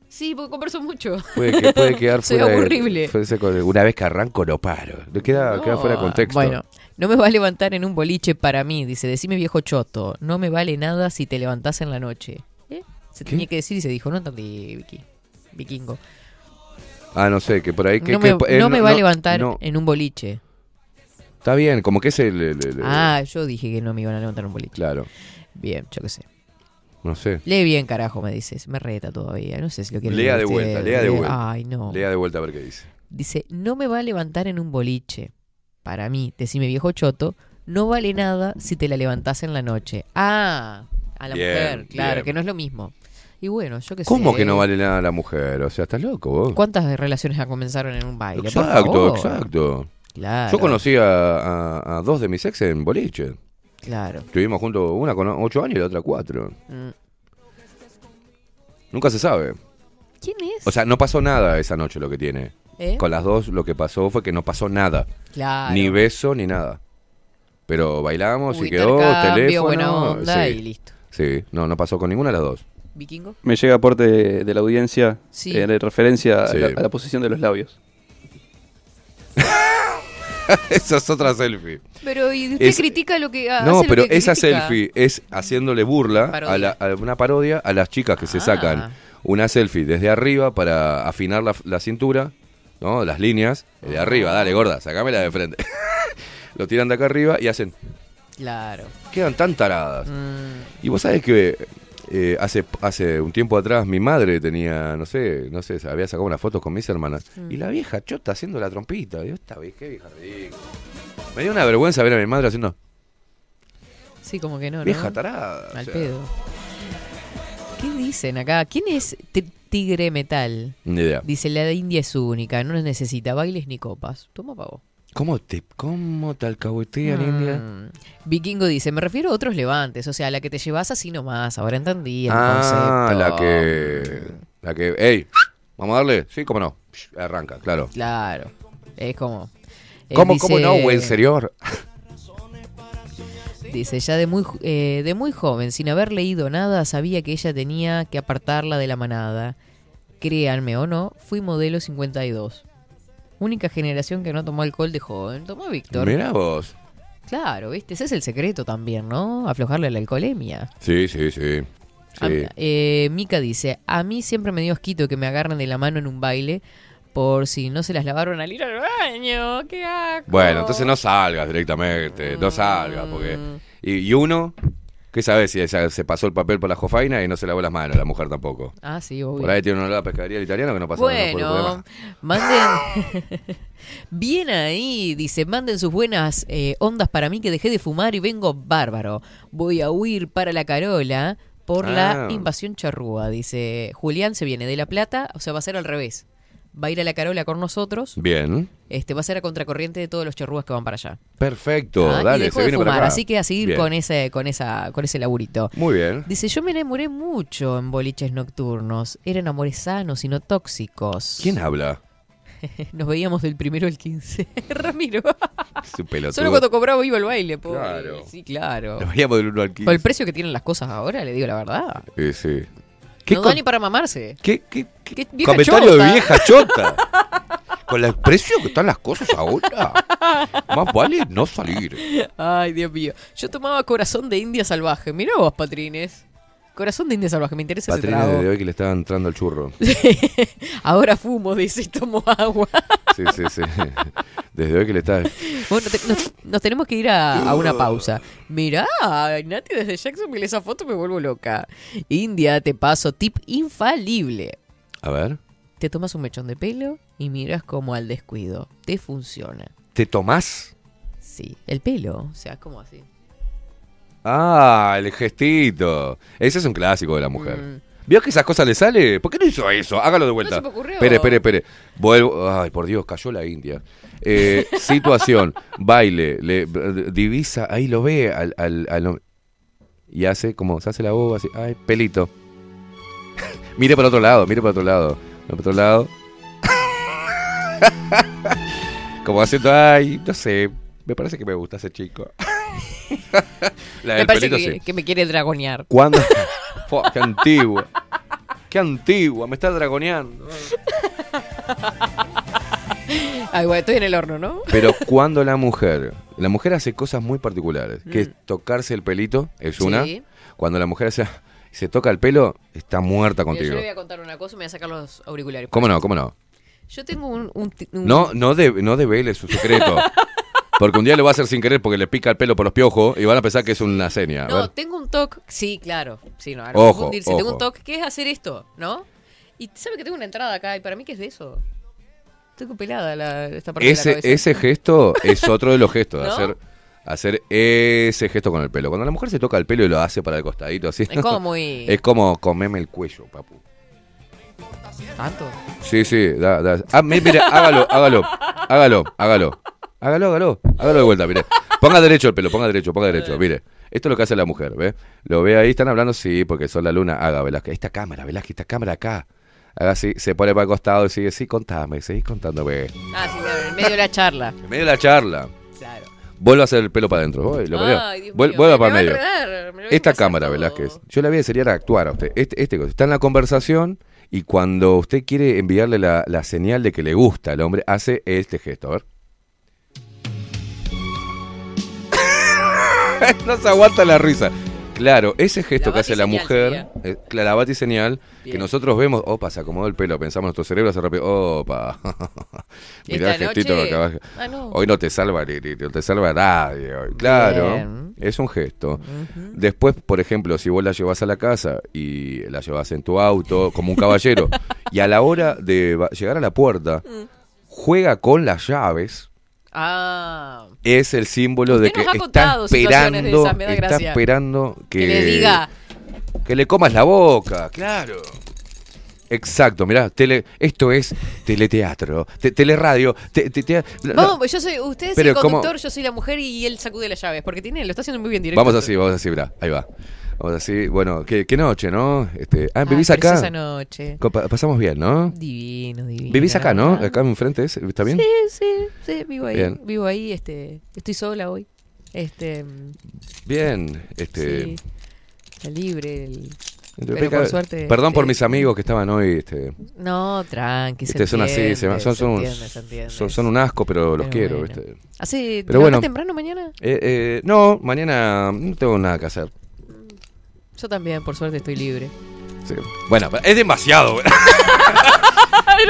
Sí, porque converso mucho. Puede, que, puede quedar Soy fuera fuera de- Una vez que arranco no paro. Queda, fuera de contexto. Bueno, no me va a levantar en un boliche para mí, dice, decime viejo choto, no me vale nada si te levantás en la noche. ¿Eh? Se ¿Qué? tenía que decir y se dijo, no entendí, Vicky. Vikingo. Ah, no sé, que por ahí... Que, no que- me, eh, no me va a levantar en un boliche. Está bien, como que es el... el- el- Ah, yo dije que no me iban a levantar en un boliche. Claro, Bien, yo qué sé. no sé. Lee bien, carajo, me dices. Me reta todavía. No sé si lo quiere Lea de vuelta, lea de vuelta. Ay, no. Lea de vuelta a ver qué dice. Dice, no me va a levantar en un boliche. Para mí, decime viejo choto, no vale nada si te la levantás en la noche. Ah, a la Bien, mujer, claro, bien. que no es lo mismo. Y bueno, yo sé. ¿Cómo que no vale nada la mujer? O sea, estás loco vos. ¿Cuántas relaciones ya comenzaron en un baile? Exacto, exacto. Claro. Yo conocí a, a- a dos de mis ex en boliche. Claro. Estuvimos juntos, una con ocho años y la otra cuatro. Mm. Nunca se sabe. ¿Quién es? O sea, no pasó nada esa noche lo que tiene. ¿Eh? Con las dos lo que pasó fue que no pasó nada. Claro. Ni beso ni nada. Pero bailamos y quedó teléfono. buena onda sí, y listo. sí, no, no pasó con ninguna de las dos. ¿Vikingo? Me llega aporte de, de la audiencia Sí. eh, de referencia Sí. a, la, a la posición de los labios. Esa es otra selfie. Pero ¿y usted Es- critica lo que hace No, lo pero que esa critica? selfie es haciéndole burla a, la- a una parodia a las chicas que se Ah. sacan una selfie desde arriba para afinar la, la cintura, ¿no? Las líneas. De arriba, dale, gorda, sacámela de frente. Lo tiran de acá arriba y hacen. Claro. Quedan tan taradas. Mm, Y vos sabés que eh, hace, hace un tiempo atrás mi madre tenía, no sé, no sé, había sacado unas fotos con mis hermanas. Mm. Y la vieja chota haciendo la trompita. Digo, esta vieja, qué vieja ridícula. Me dio una vergüenza ver a mi madre haciendo sí, como que no, ¿no? vieja tarada. o Al sea, pedo. ¿Qué dicen acá? ¿Quién es Tigre Metal? Ni idea. Dice, la de India es única, no necesita bailes ni copas. Toma pavo. ¿Cómo te, cómo te alcahuetean, India? Mm. Vikingo dice, me refiero a otros levantes, o sea, la que te llevas así nomás, ahora entendí el Ah, concepto. la que. La que. ¡Ey! ¿Vamos a darle? Sí, cómo no. Arranca, claro. Claro, es como... ¿Cómo, cómo no, buen señor? Dice, ya de muy, eh, de muy joven, sin haber leído nada, sabía que ella tenía que apartarla de la manada. Créanme o no, fui modelo 52. Única generación que no tomó alcohol de joven. Tomó Víctor. Mira vos. Claro, ¿viste? Ese es el secreto también, ¿no? Aflojarle la alcoholemia. Sí, sí, sí. A- Sí. eh, Mika dice, a mí siempre me dio asquito que me agarren de la mano en un baile por si no se las lavaron al ir al baño. ¡Qué asco! Bueno, entonces no salgas directamente. No salgas, porque. Mm. Y, y uno, ¿qué sabe si ella se pasó el papel por la jofaina y no se lavó las manos, la mujer tampoco? Ah, sí, obvio. Por ahí tiene una la pescadería del italiano que no pasa nada. no puede poder Bueno, manden. Bien ahí, dice, manden sus buenas eh, ondas para mí que dejé de fumar y vengo bárbaro. Voy a huir para la Carola por la Ah. invasión charrúa. Dice, Julián se viene de La Plata, o sea, va a ser al revés. Va a ir a la Carola con nosotros, Bien. este va a ser a contracorriente de todos los charrúas que van para allá. Perfecto. Ah, y Dale, dejó se de viene fumar, para acá. así que a seguir Bien. con ese, con esa, con ese laburito. Muy bien. Dice, yo me enamoré mucho en boliches nocturnos. Eran amores sanos y no tóxicos. ¿Quién habla? Nos veíamos del primero al 15. Ramiro. Su pelotudo. Solo cuando cobraba iba al baile, pobre. Claro. Sí, claro. Nos veíamos del 1 al 15. Con el precio que tienen las cosas ahora, le digo la verdad. Eh, sí. No da ni para mamarse. ¿Qué, qué, qué Qué vieja comentario chota. de vieja chota? Con el precio que están las cosas ahora, más vale no salir. Ay, Dios mío. Yo tomaba corazón de India salvaje. Mirá vos, Patrines. Corazón de India salvaje, me interesa ese Patrina trago. de hoy que le estaba entrando el churro. Ahora fumo, dice, y tomo agua. Sí, sí, sí. Desde hoy que le está. Bueno, te- nos, nos tenemos que ir a, a una pausa. Mirá, Nati desde Jacksonville, esa foto me vuelvo loca. India, te paso tip infalible. A ver. Te tomas un mechón de pelo y miras como al descuido. Te funciona. ¿Te tomás? Sí, el pelo, o sea, como así. Ah, el gestito. Ese es un clásico de la mujer. Mm. ¿Vio que esas cosas le sale? ¿Por qué no hizo eso? Hágalo de vuelta. se me ocurrió. Espere, espere, espere. Vuelvo. Ay, por Dios, cayó la India. Eh, situación, baile, le, divisa, ahí lo ve al, al, Y hace como, se hace la boba así. Ay, pelito. mire para otro lado, mire para otro lado. Al otro lado. Como haciendo, ay, no sé, me parece que me gusta ese chico. La Me del parece pelito, que, sí. que me quiere dragonear. ¿Cuándo? Fua, qué antigua. Qué antigua, me está dragoneando. Ay, bueno, estoy en el horno, ¿no? Pero cuando la mujer, la mujer hace cosas muy particulares, que es tocarse el pelito, es una. Mm. Sí. Cuando la mujer hace, se toca el pelo, está muerta Mira, yo contigo. le voy a contar una cosa, me voy a sacar los auriculares. ¿Cómo no? ¿Cómo no? Yo tengo un... un ti- un- No, no, de, no devele su secreto. Porque un día lo va a hacer sin querer porque le pica el pelo por los piojos y van a pensar que es una seña. No, tengo un toque, sí, claro, sí, no, Ojo, confundirse. Tengo un toque que es hacer esto, ¿no? Y sabe que tengo una entrada acá y para mí qué es de eso. Tengo pelada la, esta parte de la Ese, cabeza. ese gesto es otro de los gestos, ¿No? hacer, hacer ese gesto con el pelo. Cuando la mujer se toca el pelo y lo hace para el costadito así. Es como muy Es como comeme el cuello, papu. tanto. Sí, sí, da, da. Ah, mi- mire, hágalo, hágalo, hágalo, hágalo. Hágalo, hágalo, hágalo de vuelta, mire. Ponga derecho el pelo, ponga derecho, ponga derecho, mire. Esto es lo que hace la mujer, ¿ve? Lo ve ahí, están hablando, sí, porque son la luna. Haga, Velázquez, esta cámara, Velázquez, esta cámara acá. Haga así, se pone para el costado y sigue, sí, contame, seguís contándome. Ah, sí, claro, en medio de la charla. En medio de la charla, Claro. vuelve a hacer el pelo para adentro. Lo. Ay, Vuel- mío, vuelva para el medio. enredar, me voy Esta cámara, todo. Velázquez, yo le voy a enseñar a actuar a usted. Este, este cosa, está en la conversación y cuando usted quiere enviarle la, la señal de que le gusta al hombre, hace este gesto. A ver. no se aguanta la risa. Claro, ese gesto La que hace la mujer, eh, la, batiseñal, que nosotros vemos, opa, se acomodó el pelo, pensamos nuestro cerebro hace rápido, opa. Mirá el gestito noche- que abajo. Ah, no. Hoy no te salva no te salva nadie. hoy. Claro, Bien. es un gesto. Después, por ejemplo, si vos la llevas a la casa y la llevas en tu auto como un caballero y a la hora de llegar a la puerta Mm. juega con las llaves, Ah, es el símbolo de que está esperando, esas, está esperando que, que le diga. que le comas la boca, claro. Exacto, mirá, tele, esto es teleteatro, te, teleradio, te, te- te- Vamos, pues yo soy, usted es Pero el conductor, yo soy la mujer y él sacude las llaves, porque tiene, lo está haciendo muy bien directo. Vamos así, vamos así, mirá, ahí va. Vamos así, bueno, qué, qué noche, ¿no? Este, ah, Ah, ¿vivís acá? noche. Co- pa- Pasamos bien, ¿no? Divino, divino. ¿Vivís acá, no? Acá enfrente, ¿es? ¿está bien? Sí, sí, sí, vivo ahí. Bien. Vivo ahí, este, estoy sola hoy. Este, Bien, este... sí, está libre. el- entre- pero por suerte, Perdón por este, mis amigos que estaban hoy, este, No, tranqui, se este, son así, se, son, son, entiende, entiende. son, son un asco, pero los Pero quiero, bueno. ¿viste? ¿Hace, Pero ¿te bueno. temprano mañana? Eh, eh, no, mañana no tengo nada que hacer. Yo también, por suerte, estoy libre. Sí. Bueno, es demasiado.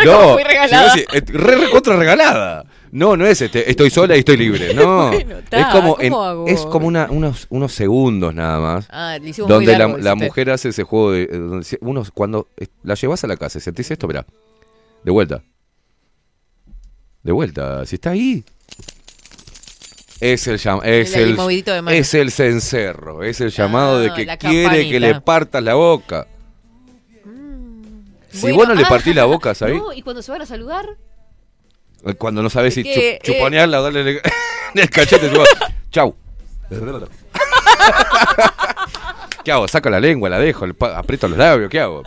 No, regalada. eh, re recontra regalada. No, no es este, estoy sola y estoy libre. No, Bueno, es como, ¿cómo en- hago? es como una- unos, unos segundos nada más. Ah, donde la, largo, la hiciste. mujer hace ese juego de, eh, donde unos cuando eh, la llevas a la casa y sentís esto, mirá, de vuelta. De vuelta, si está ahí. Es el llam- es El de es el cencerro, es el llamado de Ah, que quiere que le partas la boca. Si Bueno, vos no le ah, partís la boca, ¿sabés? No, y cuando se van a saludar, Eh, Cuando no sabes si que, eh, chuponearla o darle el, el cachete, chau. ¿Qué hago? Saco la lengua, la dejo, aprieto los labios, ¿qué hago?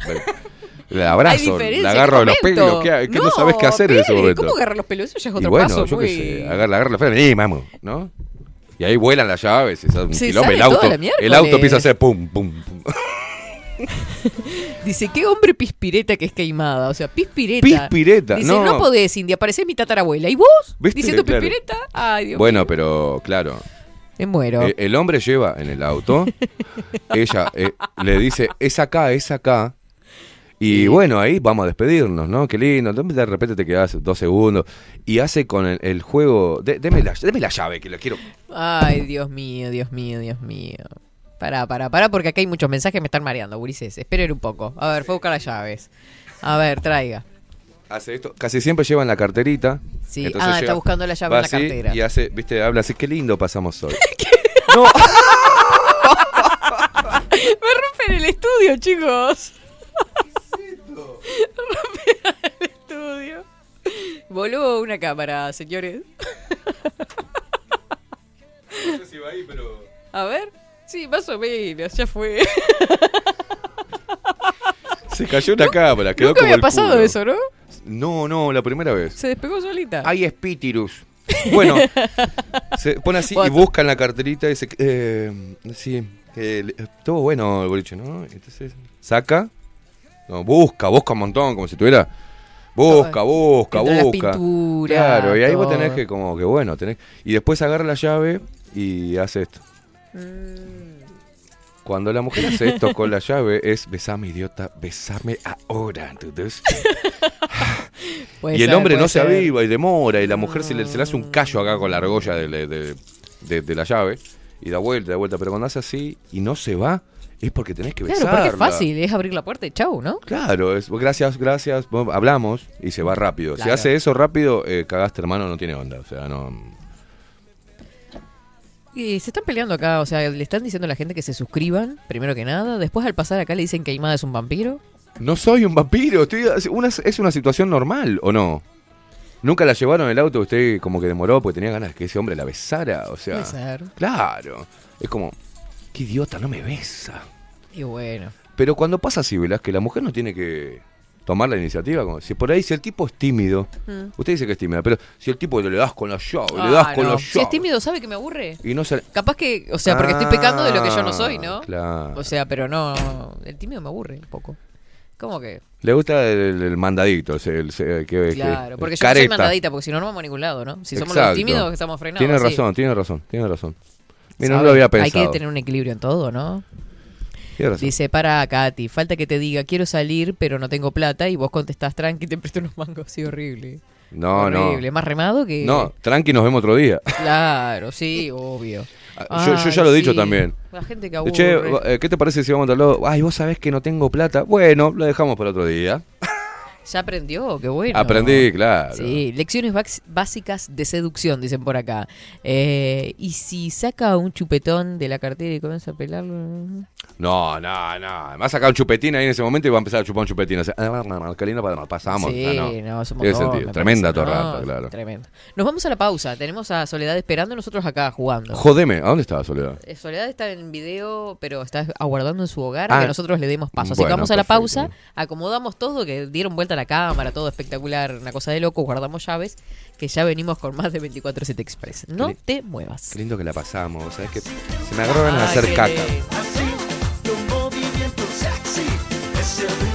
La abrazo, la ¿qué agarro de los pelos, ¿qué? ¿Qué no, sabes qué hacer en ese Pere, momento? ¿Cómo agarrar los pelos? Eso ya es y otro bueno, paso yo muy... qué sé, agarra, agarra los pelos, y vamos, ¿no? Y ahí vuelan las llaves, y es un Se quilombo, el auto, el auto empieza a hacer pum, pum, pum. Dice, qué hombre pispireta que es queimada. O sea, pispireta. Pispireta, Dice, no. no, podés, India, parecés mi tatarabuela. ¿Y vos? ¿Viste? Diciendo Claro. pispireta. Ay, Dios Bueno, mío. pero claro, Me muero. Eh, el hombre lleva en el auto, ella eh, le dice, es acá, es acá. Y bueno, ahí vamos a despedirnos, ¿no? Qué lindo. De repente te quedas dos segundos y hace con el, el juego. de- deme, la, deme la llave que la quiero. Ay, Dios mío, Dios mío, Dios mío. Pará, pará, pará, porque acá hay muchos mensajes que me están mareando, Ulises. Esperen un poco. A ver, fue a buscar las llaves. A ver, traiga. Hace esto. Casi siempre lleva en la carterita. Sí. Ah, está buscando la llave en la cartera. Y hace, viste, habla así, qué lindo pasamos hoy. Me rompen el estudio, chicos. rompen el estudio. Voló una cámara, señores. No sé si va ahí, pero. A ver. Sí, más o menos, ya fue. Se cayó una cámara, quedó Nunca como había el pasado culo. eso, ¿no? No, no, la primera vez. Se despegó solita. Hay espíritus. Bueno, se pone así y busca en la carterita y dice, eh, sí, eh, estuvo bueno el boliche, ¿no? Entonces saca, no, busca, busca un montón, como si tuviera, busca, busca, busca. Claro, y ahí vos tenés que como que bueno, tenés, y después agarra la llave y hace esto. Mm. Cuando la mujer hace esto con la llave es besame idiota, besame ahora, y el hombre no se aviva y demora y la mujer se le, se le hace un callo acá con la argolla de, de- de- de- de la llave y da vuelta, da vuelta, pero cuando hace así y no se va es porque tenés que Claro, besarla. porque es fácil, es abrir la puerta y chau, ¿no? Claro, es gracias, gracias, bueno, hablamos y se va rápido. Si Claro. hace eso rápido, eh, cagaste hermano, no tiene onda, o sea, no... Y se están peleando acá, o sea, le están diciendo a la gente que se suscriban, primero que nada. Después al pasar acá le dicen que Aymada es un vampiro. No soy un vampiro, estoy, una, es una situación normal, ¿o no? Nunca la llevaron en el auto, usted como que demoró porque tenía ganas de que ese hombre la besara, o sea... Puede ser. Claro, es como, qué idiota, no me besa. Y bueno. Pero cuando pasa así, ¿verdad? Que la mujer no tiene que tomar la iniciativa. Como, si por ahí, si el tipo es tímido, Mm. usted dice que es tímida, pero si el tipo le das con la llave, Ah, le das con no. la Si es llave. tímido, ¿sabe que me aburre? Y no. Capaz que, o sea, porque estoy pecando de lo que yo no soy, ¿no? Ah, Claro. O sea, pero no, el tímido me aburre un poco. ¿Cómo que? le gusta el, el mandadito, el, el- el- que, Claro, que- porque yo no soy mandadita, porque si no, no vamos a ningún lado, ¿no? Si somos Exacto. los tímidos, estamos frenados. Tiene razón, tiene razón, tiene razón. Mira, no lo había Hay pensado. que tener un equilibrio en todo, ¿no? Dice, para Katy, falta que te diga, quiero salir, pero no tengo plata, y vos contestás, tranqui, te presto unos mangos, sí, horrible. no, horrible, más remado que... no. Tranqui, nos vemos otro día. Claro, sí, obvio. Ah, yo, yo ya lo he dicho también. La gente que aburre. Che, eh, ¿qué te parece si vamos a lado? Ay, vos sabés que no tengo plata. Bueno, lo dejamos para otro día. Ya aprendió, qué bueno. Aprendí, claro. Sí, lecciones básicas de seducción, dicen por acá. Eh, y si saca un chupetón de la cartera y comienza a pelarlo. No, no, no. Me va a sacar un chupetín ahí en ese momento y va a empezar a chupar un chupetín. O sea, ah, qué lindo, pa- pasamos. Sí, Ah, no. un Tiene sentido. me Tremenda torrata, No, claro. Tremendo. Nos vamos a la pausa. Tenemos a Soledad esperando nosotros acá jugando. Jodeme, ¿a dónde estaba Soledad? Eh, Soledad está en video, pero está aguardando en su hogar Ah. que nosotros le demos paso. Así Bueno, que vamos a la perfecto. pausa, acomodamos todo, que dieron vuelta a la cámara, todo espectacular, una cosa de loco, guardamos llaves, que ya venimos con más de 24-7 Express. No Qué- te muevas. Qué lindo que la pasamos. ¿Sabes qué? Se me de Ay, hacer caca. Así, un movimiento sexy, es el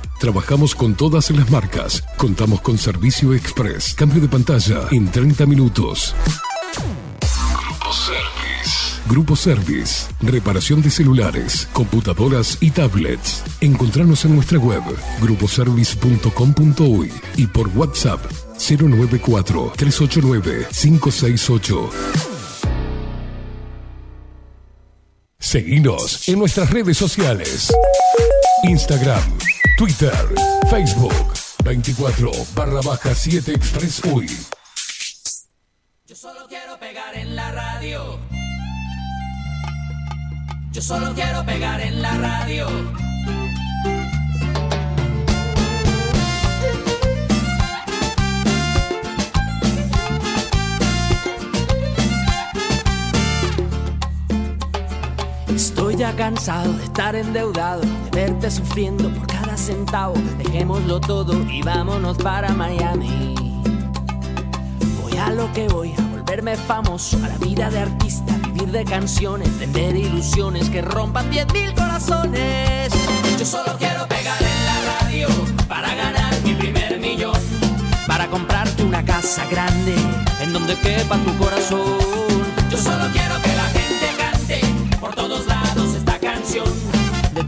Trabajamos con todas las marcas. Contamos con servicio express. Cambio de pantalla en 30 minutos. Grupo Service. Grupo Service. Reparación de celulares, computadoras y tablets. Encontranos en nuestra web gruposervice.com.uy y por WhatsApp 094 389 568. Seguinos en nuestras redes sociales. Instagram, Twitter, Facebook, 24 barra baja 7 Express UI. Yo solo quiero pegar en la radio. Yo solo quiero pegar en la radio. Estoy ya cansado de estar endeudado, de verte sufriendo por cada centavo. Dejémoslo todo y vámonos para Miami. Voy a lo que voy, a volverme famoso, a la vida de artista, vivir de canciones, vender ilusiones que rompan 10.000 corazones. Yo solo quiero pegar en la radio para ganar mi primer millón, para comprarte una casa grande en donde quepa tu corazón. Yo solo quiero que la gente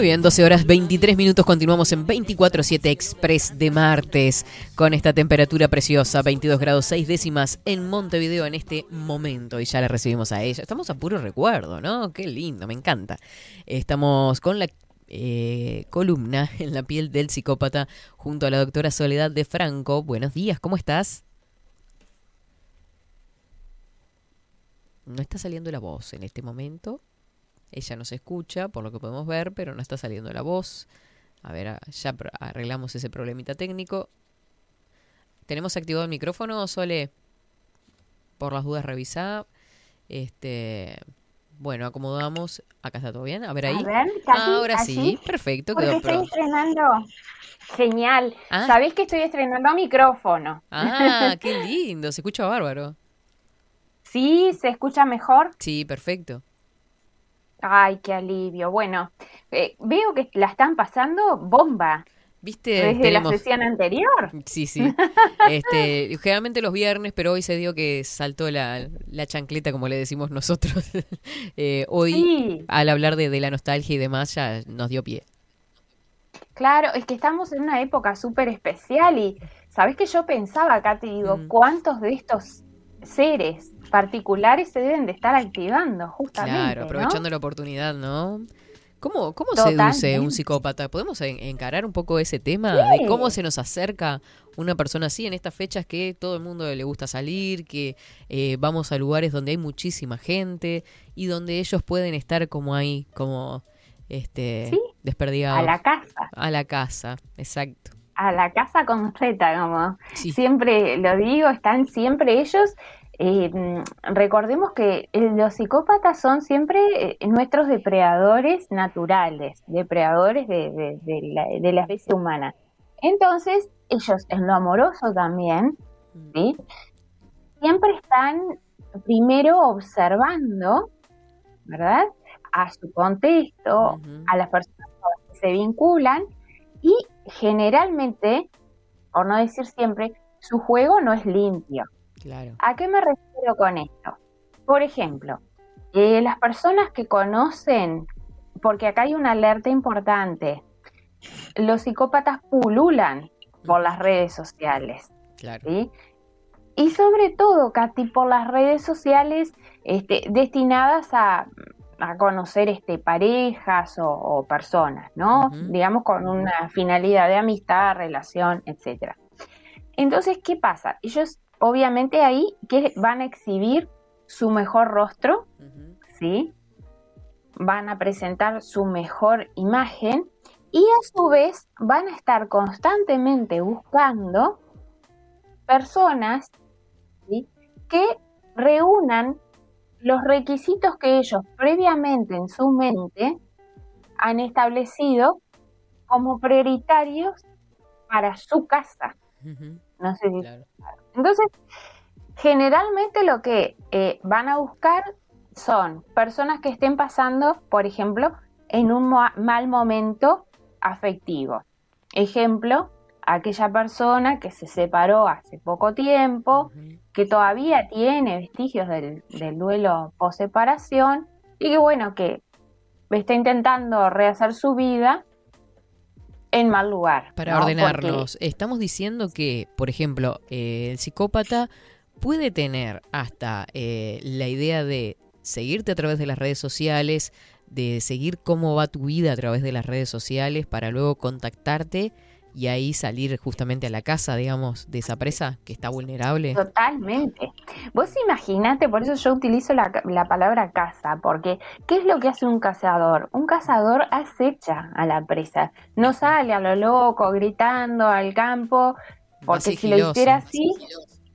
Muy bien, 12 horas 23 minutos. Continuamos en 24-7 Express de martes con esta temperatura preciosa, 22 grados 6 décimas en Montevideo en este momento. Y ya la recibimos a ella. Estamos a puro recuerdo, ¿no? Qué lindo, me encanta. Estamos con la eh, columna en la piel del psicópata junto a la doctora Soledad de Franco. Buenos días, ¿cómo estás? No está saliendo la voz en este momento. Ella nos escucha, por lo que podemos ver, pero no está saliendo la voz. A ver, ya arreglamos ese problemita técnico. ¿Tenemos activado el micrófono, Sole? Por las dudas, revisá. Este, bueno, acomodamos. Acá está todo bien. A ver ahí. A ver, casi, Ahora así. sí, perfecto. Porque Quedó estoy pro. estrenando. Genial. Ah. Sabés que estoy estrenando micrófono. Ah, qué lindo. Se escucha bárbaro. Sí, se escucha mejor. Sí, perfecto. Ay, qué alivio. Bueno, eh, veo que la están pasando bomba. ¿Viste? Desde Tenemos- la sesión anterior. Sí, sí. Este, generalmente los viernes, pero hoy se dio que saltó la, la chancleta, como le decimos nosotros. Eh, hoy, Sí. al hablar de, de la nostalgia y demás, ya nos dio pie. Claro, es que estamos en una época súper especial y sabés que yo pensaba acá, te digo, Mm. cuántos de estos seres particulares se deben de estar activando, justamente. Claro, ¿no? aprovechando la oportunidad, ¿no? ¿Cómo, cómo seduce un psicópata? ¿Podemos en- encarar un poco ese tema de cómo se nos acerca una persona así en estas fechas que todo el mundo le gusta salir, que eh, vamos a lugares donde hay muchísima gente y donde ellos pueden estar como ahí, como este Sí, desperdigados. A la casa, A la casa, exacto. A la casa con Z, como Sí. siempre lo digo, están siempre ellos. eh, mm, recordemos que eh, los psicópatas son siempre eh, nuestros depredadores naturales, depredadores de, de- de la, de la especie humana. Entonces, ellos en lo amoroso también, ¿sí? siempre están primero observando, ¿verdad? A su contexto, a las personas con las que se vinculan y generalmente, por no decir siempre, su juego no es limpio. Claro. ¿A qué me refiero con esto? Por ejemplo, eh, las personas que conocen porque acá hay una alerta importante. Los psicópatas pululan por las redes sociales. Claro. ¿sí? Y sobre todo, Katy, por las redes sociales este, destinadas a, a conocer este, parejas o, o personas, ¿no? Digamos con una finalidad de amistad, relación, etcétera. Entonces, ¿qué pasa? Ellos obviamente ahí que van a exhibir su mejor rostro. ¿sí? Van a presentar su mejor imagen y a su vez van a estar constantemente buscando personas ¿sí? que reúnan los requisitos que ellos previamente en su mente han establecido como prioritarios para su casa. No sé si Claro. entonces, generalmente lo que eh, van a buscar son personas que estén pasando, por ejemplo, en un mal momento afectivo. Ejemplo, aquella persona que se separó hace poco tiempo, que todavía tiene vestigios del, del duelo post-separación y que bueno, que está intentando rehacer su vida en mal lugar. Para ¿no? ordenarnos, estamos diciendo que, por ejemplo, eh, el psicópata puede tener hasta eh, la idea de seguirte a través de las redes sociales, de seguir cómo va tu vida a través de las redes sociales para luego contactarte y ahí salir justamente a la casa, digamos, de esa presa que está vulnerable. Totalmente. Vos imaginate, por eso yo utilizo la, la palabra caza, porque ¿qué es lo que hace un cazador? Un cazador acecha a la presa, no sale a lo loco gritando al campo, porque si lo hiciera así,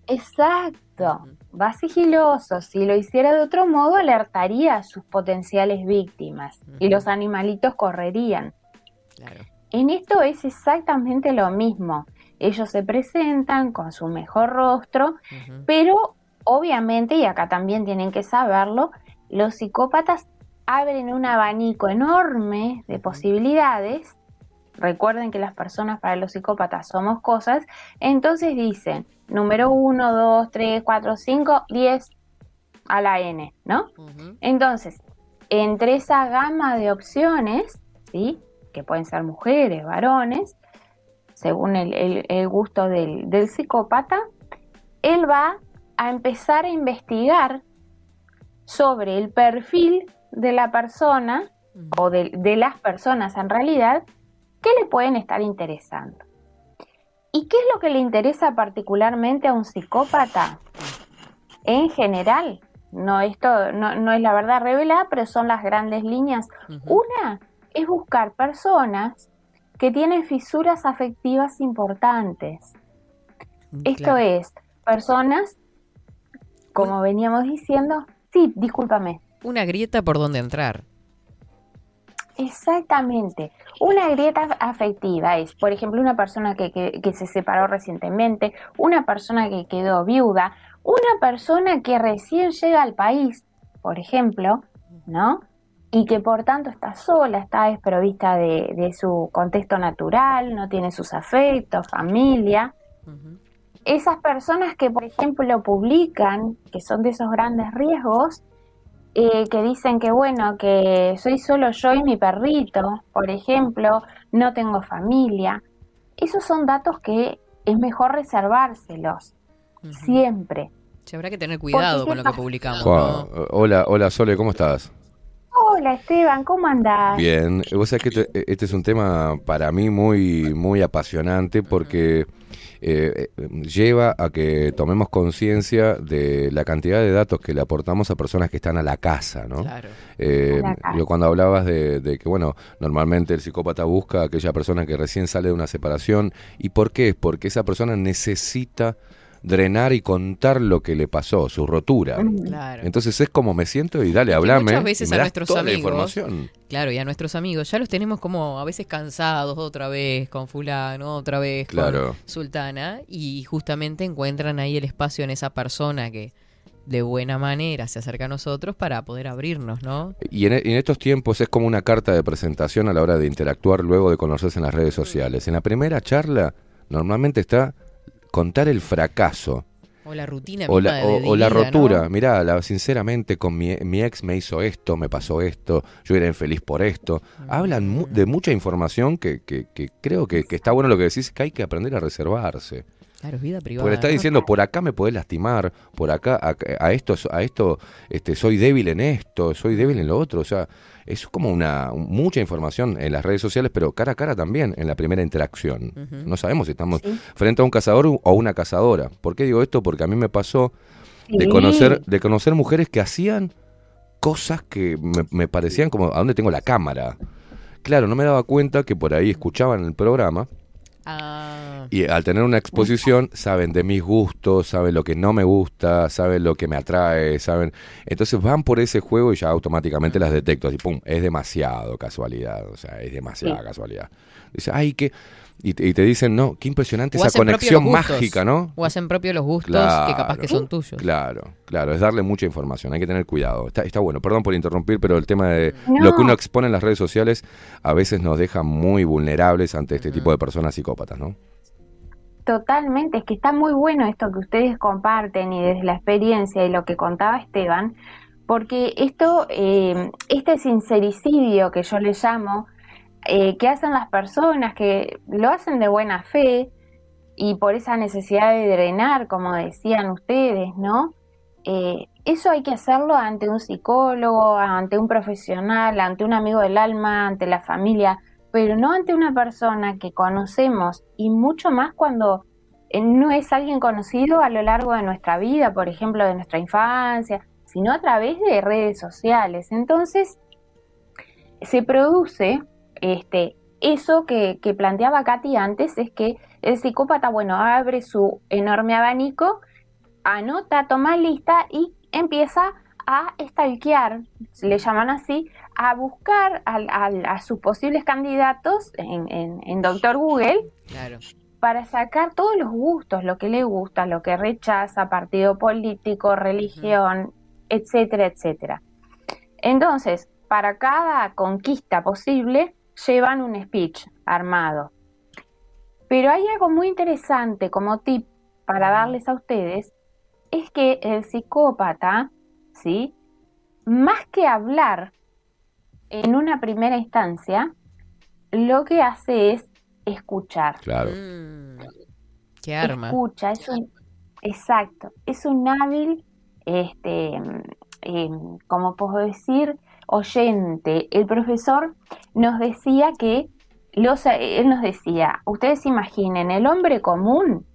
exacto, va sigiloso, si lo hiciera de otro modo alertaría a sus potenciales víctimas y los animalitos correrían. Claro. En esto es exactamente lo mismo. Ellos se presentan con su mejor rostro, pero obviamente, y acá también tienen que saberlo, los psicópatas abren un abanico enorme de posibilidades. Recuerden que las personas para los psicópatas somos cosas. Entonces dicen, número 1, 2, 3, 4, 5, 10 a la N, ¿no? Entonces, entre esa gama de opciones, ¿sí? Que pueden ser mujeres, varones, según el, el- el gusto del, del psicópata, él va a empezar a investigar sobre el perfil de la persona o de, de las personas en realidad que le pueden estar interesando. ¿Y qué es lo que le interesa particularmente a un psicópata? En general, no, esto no, no es la verdad revelada, pero son las grandes líneas. Una es buscar personas que tienen fisuras afectivas importantes. Esto Claro. es, personas, como veníamos diciendo, sí, discúlpame, Una grieta por donde entrar. Exactamente. Una grieta afectiva es, por ejemplo, una persona que, que- que se separó recientemente, una persona que quedó viuda, una persona que recién llega al país, por ejemplo, ¿no? Y que por tanto está sola, está desprovista de, de su contexto natural, no tiene sus afectos, familia. Esas personas que, por ejemplo, publican, que son de esos grandes riesgos, eh, que dicen que bueno, que soy solo yo y mi perrito, por ejemplo, no tengo familia. Esos son datos que es mejor reservárselos, siempre. Sí, habrá que tener cuidado ¿qué con lo que publicamos, Juan, ¿no? hola, hola Sole, ¿cómo estás? Hola Esteban, ¿cómo andás? Bien, vos sabés que este, este es un tema para mí muy, muy apasionante porque eh, eh, lleva a que tomemos conciencia de la cantidad de datos que le aportamos a personas que están a la casa, ¿no? Claro. Eh, A la casa. yo cuando hablabas de, de que, bueno, normalmente el psicópata busca a aquella persona que recién sale de una separación. ¿Y por qué? Porque esa persona necesita drenar y contar lo que le pasó, su rotura. Claro. Entonces es como me siento y dale, hablame. muchas veces y me a das nuestros toda la amigos- información. Claro, y a nuestros amigos ya los tenemos como a veces cansados otra vez con fulano, otra vez Claro. con sultana y justamente encuentran ahí el espacio en esa persona que de buena manera se acerca a nosotros para poder abrirnos, ¿no? Y en, y en estos tiempos es como una carta de presentación a la hora de interactuar luego de conocerse en las redes sociales. En la primera charla normalmente está contar el fracaso O la rutina o la, o- de o la vida, ¿no? rotura. Mirá, la- sinceramente, con mi, mi ex me hizo esto, me pasó esto, yo era infeliz por esto. Hablan mu- de mucha información que, que- que creo que, que está bueno lo que decís, que hay que aprender a reservarse. Claro, es vida privada. Porque le está diciendo, por acá me podés lastimar, por acá, a, a esto, a esto este, soy débil en esto, soy débil en lo otro. O sea, es como una mucha información en las redes sociales, pero cara a cara también, en la primera interacción. No sabemos si estamos frente a un cazador o una cazadora. ¿Por qué digo esto? Porque a mí me pasó de conocer, de conocer mujeres que hacían cosas que me, me parecían como, ¿a dónde tengo la cámara? Claro, no me daba cuenta que por ahí escuchaban el programa Ah, y al tener una exposición saben de mis gustos, saben lo que no me gusta, saben lo que me atrae, saben... Entonces van por ese juego y ya automáticamente las detecto. Así, pum, es demasiado casualidad, o sea, es demasiada Sí. casualidad. Dice, ay, que... Y te, y te dicen, no, qué impresionante o esa hacen propio conexión los gustos. mágica, ¿no? O hacen propio los gustos Claro. que capaz que son tuyos. Claro, claro, es darle mucha información, hay que tener cuidado. Está, está bueno, perdón por interrumpir, pero el tema de No. lo que uno expone en las redes sociales a veces nos deja muy vulnerables ante este tipo de personas psicópatas, ¿no? Totalmente, es que está muy bueno esto que ustedes comparten y desde la experiencia y lo que contaba Esteban, porque esto, eh, este sincericidio que yo le llamo, eh, que hacen las personas que lo hacen de buena fe y por esa necesidad de drenar, como decían ustedes, ¿no? Eh, eso hay que hacerlo ante un psicólogo, ante un profesional, ante un amigo del alma, ante la familia, pero no ante una persona que conocemos y mucho más cuando eh, no es alguien conocido a lo largo de nuestra vida, por ejemplo, de nuestra infancia, sino a través de redes sociales. Entonces, se produce este, eso que, que planteaba Katy antes, es que el psicópata, bueno, abre su enorme abanico, anota, toma lista y empieza a stalkear, le llaman así, a buscar a, sus posibles candidatos en, en, en Doctor Google Claro. para sacar todos los gustos, lo que le gusta, lo que rechaza, partido político, religión, etcétera, etcétera. Entonces, para cada conquista posible, llevan un speech armado. Pero hay algo muy interesante como tip para darles a ustedes, es que el psicópata, ¿sí? Más que hablar en una primera instancia, lo que hace es escuchar. Claro. Mm, qué arma. Escucha, es un, exacto, es un hábil, este, eh, como puedo decir, oyente. El profesor nos decía que, los, él nos decía, ustedes imaginen, el hombre común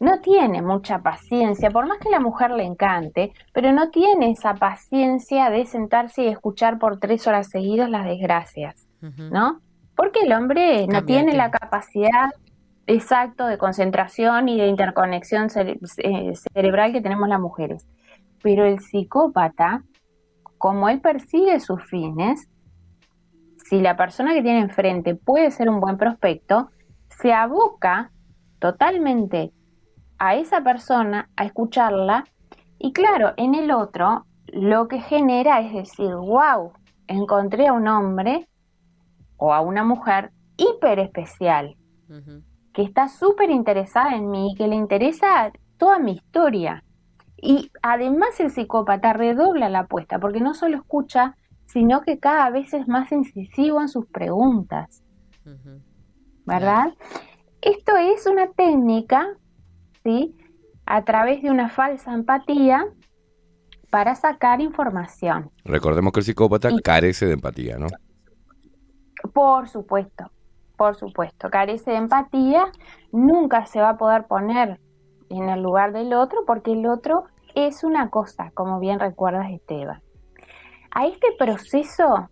no tiene mucha paciencia, por más que la mujer le encante, pero no tiene esa paciencia de sentarse y escuchar por tres horas seguidas las desgracias. ¿no? Porque el hombre no tiene la capacidad exacto de concentración y de interconexión cere- eh, cerebral que tenemos las mujeres. Pero el psicópata, como él persigue sus fines, si la persona que tiene enfrente puede ser un buen prospecto, se aboca totalmente a esa persona, a escucharla, y claro, en el otro lo que genera es decir, wow, encontré a un hombre o a una mujer hiper especial, que está súper interesada en mí, que le interesa toda mi historia. Y además el psicópata redobla la apuesta, porque no solo escucha, sino que cada vez es más incisivo en sus preguntas. ¿verdad? Esto es una técnica, ¿sí? A través de una falsa empatía para sacar información. Recordemos que el psicópata Y- carece de empatía, ¿no? Por supuesto, por supuesto, carece de empatía, nunca se va a poder poner en el lugar del otro porque el otro es una cosa, como bien recuerdas Esteban. A este proceso,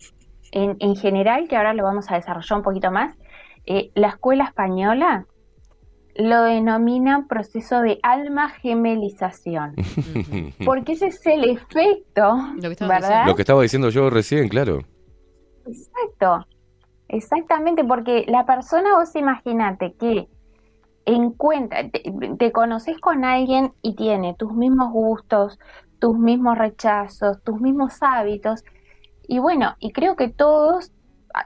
en, en general, que ahora lo vamos a desarrollar un poquito más, eh, la escuela española lo denomina proceso de alma gemelización, porque ese es el efecto, Lo que ¿verdad? Lo que estaba diciendo yo recién, claro. Exacto, exactamente, porque la persona, vos imagínate que encuentra, te, te conoces con alguien y tiene tus mismos gustos, tus mismos rechazos, tus mismos hábitos, y bueno, y creo que todos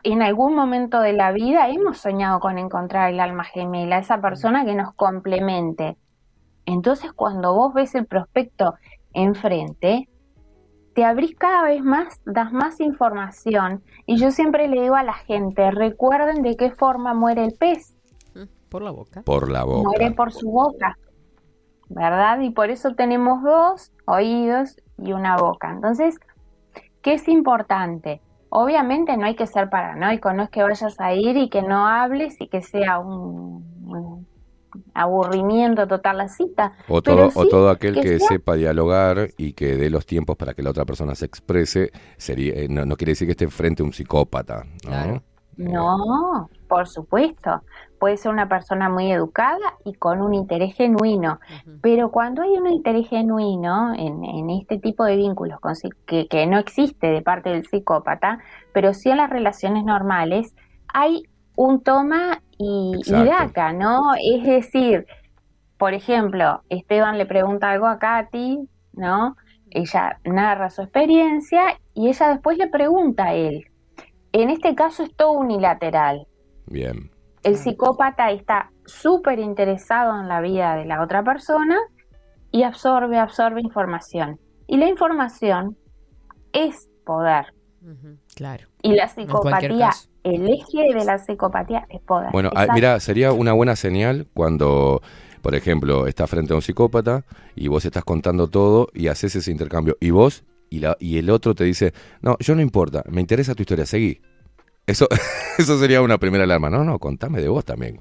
en algún momento de la vida hemos soñado con encontrar el alma gemela, esa persona que nos complemente. Entonces cuando vos ves el prospecto enfrente, te abrís cada vez más, das más información y yo siempre le digo a la gente, recuerden de qué forma muere el pez, Por la boca. Por la boca. muere por su boca, ¿verdad? Y por eso tenemos dos oídos y una boca. Entonces, ¿qué es importante? Obviamente no hay que ser paranoico, no es que vayas a ir y que no hables y que sea un, un aburrimiento total la cita. O todo, o todo aquel que, sea- sepa dialogar y que dé los tiempos para que la otra persona se exprese, sería, eh, no, no quiere decir que esté frente a un psicópata, ¿no? No, por supuesto. Puede ser una persona muy educada y con un interés genuino. Pero cuando hay un interés genuino en, en este tipo de vínculos con que, que no existe de parte del psicópata, pero sí en las relaciones normales, hay un toma y, y daca, ¿no? Es decir, por ejemplo, Esteban le pregunta algo a Katy, ¿no? Ella narra su experiencia y ella después le pregunta a él. En este caso es todo unilateral. Bien. El psicópata está súper interesado en la vida de la otra persona y absorbe, absorbe información. Y la información es poder. Claro. Y la psicopatía, el eje de la psicopatía es poder. Bueno, ah, mira, sería una buena señal cuando, por ejemplo, estás frente a un psicópata y vos estás contando todo y haces ese intercambio. Y vos y, la, y el otro te dice, no, yo no importa, me interesa tu historia, seguí. Eso, eso sería una primera alarma. No, no, contame de vos también.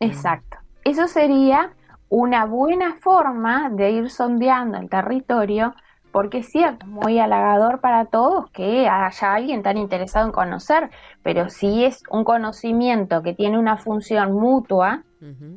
Exacto. Eso sería una buena forma de ir sondeando el territorio, porque es cierto, muy halagador para todos que haya alguien tan interesado en conocer, pero si es un conocimiento que tiene una función mutua,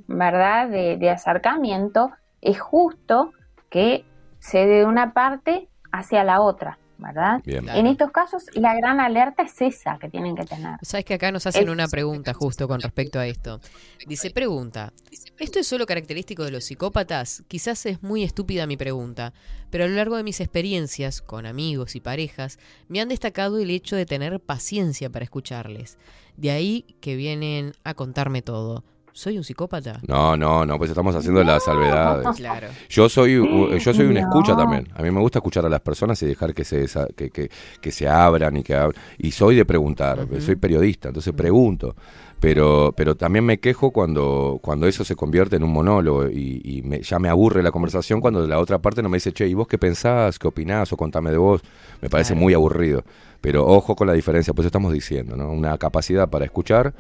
¿verdad? De, de acercamiento, es justo que se de una parte hacia la otra, ¿verdad? Bien. En estos casos, la gran alerta es esa que tienen que tener. Sabes que acá nos hacen Es- una pregunta justo con respecto a esto. Dice, pregunta, ¿esto es solo característico de los psicópatas? Quizás es muy estúpida mi pregunta, pero a lo largo de mis experiencias con amigos y parejas, me han destacado el hecho de tener paciencia para escucharles. De ahí que vienen a contarme todo. ¿Soy un psicópata? No, no, no, pues estamos haciendo las salvedades. Claro. Yo soy, yo soy un No. escucha también. A mí me gusta escuchar a las personas y dejar que se, desa- que, que, que se abran y que hab- Y soy de preguntar, soy periodista, entonces pregunto. Pero, pero también me quejo cuando, cuando eso se convierte en un monólogo y, y me- ya me aburre la conversación cuando la otra parte no me dice, che, ¿y vos qué pensás? ¿Qué opinás? O contame de vos. Me parece muy aburrido. Pero ojo con la diferencia, pues estamos diciendo, ¿no? Una capacidad para escuchar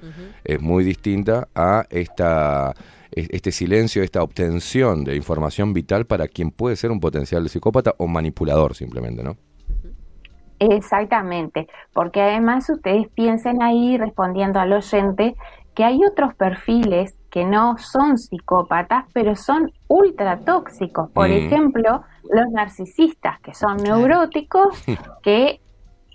es muy distinta a esta es- este silencio, esta obtención de información vital para quien puede ser un potencial psicópata o manipulador simplemente, ¿no? Exactamente, porque además ustedes piensen ahí respondiendo al oyente que hay otros perfiles que no son psicópatas, pero son ultra tóxicos. Por Mm. ejemplo, los narcisistas, que son neuróticos, que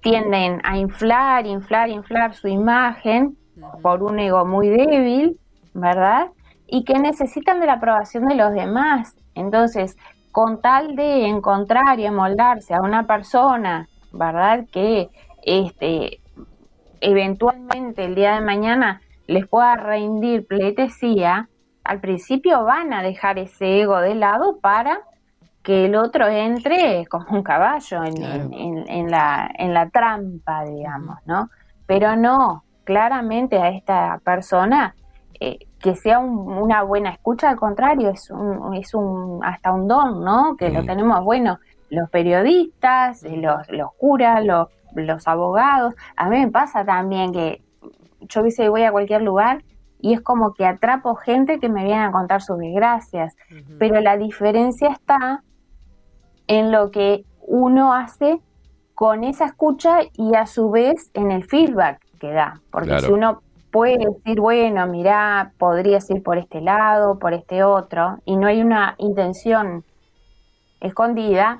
tienden a inflar, inflar, inflar su imagen por un ego muy débil, ¿verdad? Y que necesitan de la aprobación de los demás. Entonces, con tal de encontrar y amoldarse a una persona, ¿verdad? Que este, eventualmente el día de mañana les pueda rendir pleitesía, al principio van a dejar ese ego de lado para que el otro entre como un caballo en, en- en- en la, en la trampa, digamos, ¿no? Pero no, claramente a esta persona eh, que sea un- una buena escucha, al contrario, es un, es un hasta un don, ¿no? Que lo tenemos, bueno, los periodistas, los, los curas, los, los abogados. A mí me pasa también que yo a veces voy a cualquier lugar y es como que atrapo gente que me viene a contar sus desgracias, pero la diferencia está en lo que uno hace con esa escucha y a su vez en el feedback que da, porque Claro. si uno puede decir, bueno, mira, podrías ir por este lado, por este otro, y no hay una intención escondida,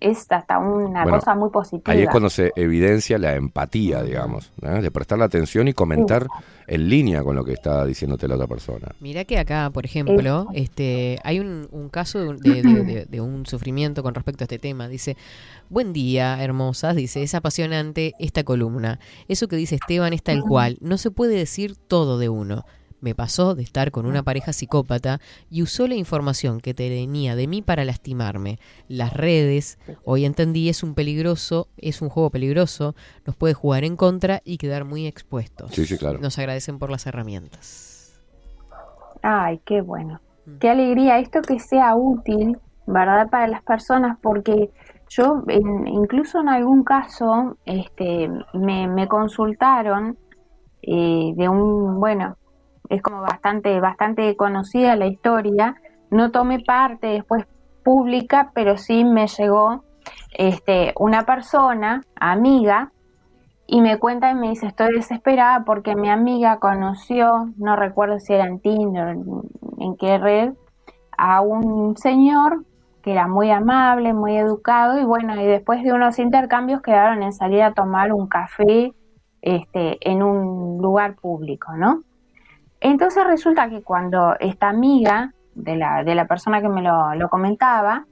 es hasta una Bueno, cosa muy positiva. Ahí es cuando se evidencia la empatía, digamos, ¿eh? de prestar la atención y comentar en línea con lo que está diciéndote la otra persona. Mirá que acá, por ejemplo, este, hay un, un caso de, de- de- de un sufrimiento con respecto a este tema. Dice, buen día, hermosas. Dice, es apasionante esta columna. Eso que dice Esteban es tal cual. No se puede decir todo de uno. Me pasó de estar con una pareja psicópata y usó la información que tenía de mí para lastimarme. Las redes, hoy entendí, es un peligroso, es un juego peligroso, nos puede jugar en contra y quedar muy expuestos. Sí, sí, claro. Nos agradecen por las herramientas. Ay, qué bueno. Qué alegría esto que sea útil, ¿verdad? Para las personas, porque yo, en- incluso en algún caso, este, me, me consultaron eh, de un, bueno, es como bastante, bastante conocida la historia. No tomé parte después pública, pero sí me llegó este, una persona, amiga, y me cuenta y me dice, estoy desesperada porque mi amiga conoció, no recuerdo si era en Tinder, en, qué red, a un señor que era muy amable, muy educado y bueno, y después de unos intercambios quedaron en salir a tomar un café este, en un lugar público, ¿no? Entonces resulta que cuando esta amiga de la, de la persona que me lo, lo comentaba,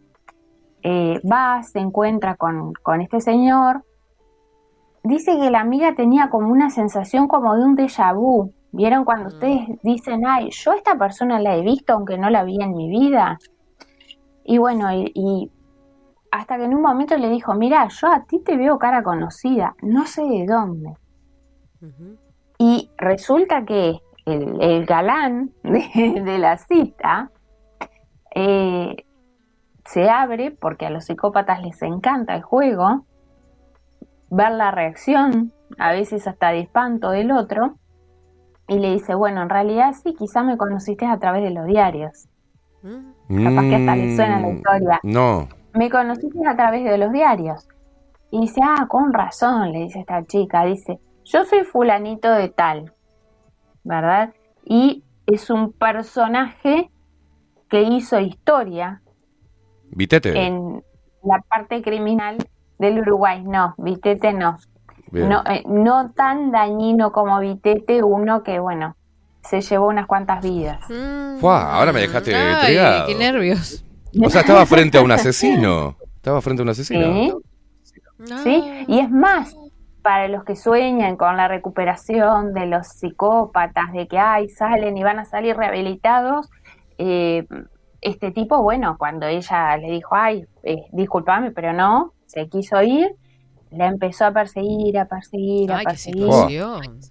eh, va, se encuentra con, con este señor, dice que la amiga tenía como una sensación como de un déjà vu. ¿Vieron cuando ustedes dicen, ay, yo a esta persona la he visto aunque no la vi en mi vida? Y bueno, y, y hasta que en un momento le dijo, mira, yo a ti te veo cara conocida, no sé de dónde. Y resulta que el, el galán de, de la cita eh, se abre, porque a los psicópatas les encanta el juego, ver la reacción, a veces hasta de espanto del otro, y le dice, bueno, en realidad sí, quizá me conociste a través de los diarios. Capaz que hasta le suena la Mm, historia. No. Me conociste a través de los diarios. Y dice, ah, con razón, le dice esta chica, dice, yo soy fulanito de tal, ¿verdad? Y es un personaje que hizo historia Vitete. en la parte criminal del Uruguay. No, Vitete no. Bien. No, eh, no tan dañino como Vitete, uno que, bueno, se llevó unas cuantas vidas. Fua, ahora me dejaste Ay, intrigado. qué nervios. O sea, estaba frente a un asesino. Estaba frente a un asesino. Sí. ¿Sí? Y es más, para los que sueñan con la recuperación de los psicópatas, de que ay, salen y van a salir rehabilitados, eh, este tipo, bueno, cuando ella le dijo, ay, eh, discúlpame, pero no, se quiso ir, la empezó a perseguir, a perseguir, a Ay, perseguir.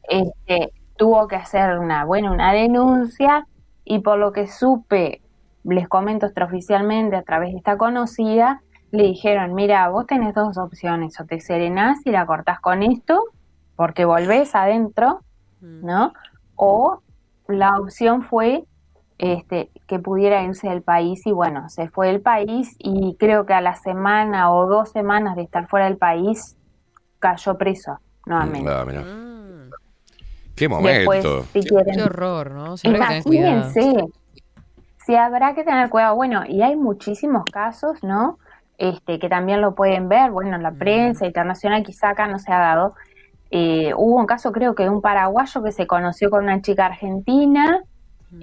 Este, tuvo que hacer una, bueno, una denuncia y por lo que supe, les comento extraoficialmente a través de esta conocida, le dijeron, mira, vos tenés dos opciones, o te serenás y la cortás con esto, porque volvés adentro, ¿no? O la opción fue este, que pudiera irse del país y bueno, se fue del país y creo que a la semana o dos semanas de estar fuera del país cayó preso nuevamente. Ah, mirá. Qué momento. Después, si quieren- Qué horror, ¿no? Se habrá que tener cuidado. Imagínense. Sí, habrá que tener cuidado. Bueno, y hay muchísimos casos, ¿no? Este, que también lo pueden ver, bueno, en la prensa internacional quizá acá no se ha dado. Eh, hubo un caso, creo que de un paraguayo que se conoció con una chica argentina.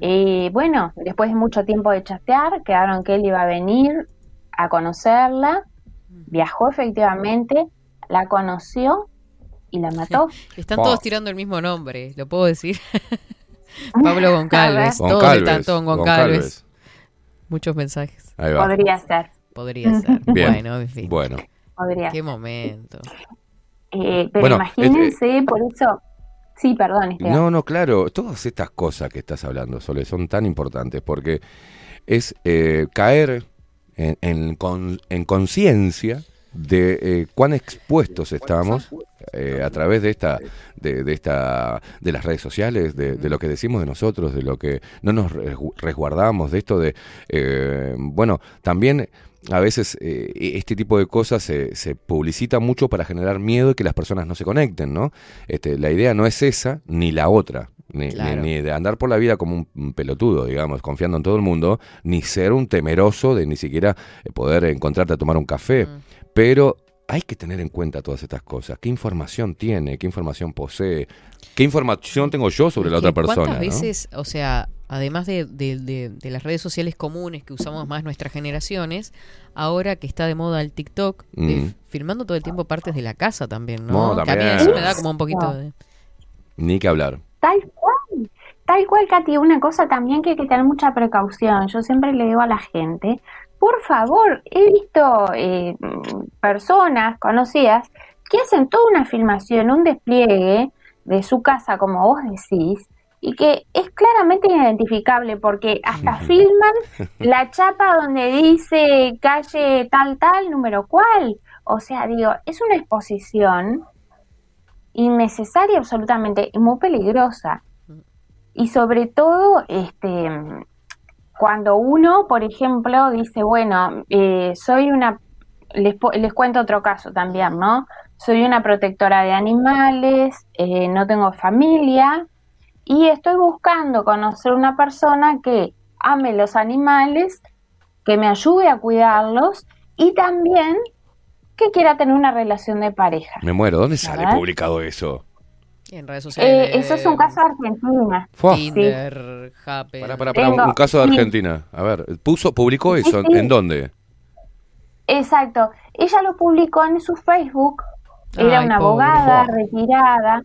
Eh, bueno, después de mucho tiempo de chatear, quedaron que él iba a venir a conocerla. Viajó efectivamente, la conoció y la mató. Están Wow. todos tirando el mismo nombre, lo puedo decir. Pablo Goncalves. Goncalves, Todos están todos Goncalves. Goncalves. Muchos mensajes. Podría ser. Podría ser. Bien. Bueno, en fin. Bueno. Podría Qué momento. Eh, pero Bueno, imagínense, por eso. Sí, perdón, Esteban. No, no, claro. Todas estas cosas que estás hablando, Sole, son tan importantes porque es eh, caer en, en con- en conciencia de eh, cuán expuestos estamos eh, a través de esta de, de esta de las redes sociales de, de lo que decimos de nosotros de lo que no nos resgu- resguardamos de esto de eh, bueno también a veces eh, este tipo de cosas se, se publicita mucho para generar miedo y que las personas no se conecten, ¿no? Este, la idea no es esa ni la otra, ni, Claro. ni- ni de andar por la vida como un, pelotudo, digamos, confiando en todo el mundo, ni ser un temeroso de ni siquiera eh, poder encontrarte a tomar un café. Pero hay que tener en cuenta todas estas cosas. ¿Qué información tiene? ¿Qué información posee? ¿Qué información tengo yo sobre la otra persona? ¿Cuántas no? veces, o sea, además de, de- de- de las redes sociales comunes que usamos más nuestras generaciones, ahora que está de moda el TikTok, Mm. filmando todo el tiempo partes de la casa también, No, ¿no? que a mí también. eso me da como un poquito de... Ni que hablar. Tal cual. tal cual, Katy, una cosa también que hay que tener mucha precaución. Yo siempre le digo a la gente, por favor, he visto eh, personas conocidas que hacen toda una filmación, un despliegue de su casa, como vos decís, y que es claramente identificable porque hasta filman la chapa donde dice calle tal tal, número cual. O sea, digo, es una exposición innecesaria absolutamente y muy peligrosa. Y sobre todo, este, cuando uno, por ejemplo, dice, bueno, eh, soy una, les, les cuento otro caso también, ¿no? Soy una protectora de animales, eh, no tengo familia y estoy buscando conocer una persona que ame los animales, que me ayude a cuidarlos y también que quiera tener una relación de pareja. Me muero. ¿Dónde sale publicado eso? En redes sociales. Eh, eso es un caso de Argentina. Tinder, Happn. Pará, pará, pará, un- Tengo- un caso de sí. Argentina. A ver, puso, publicó Sí, eso. sí. ¿En dónde? Exacto. Ella lo publicó en su Facebook. Era Ay, una pobre. abogada retirada.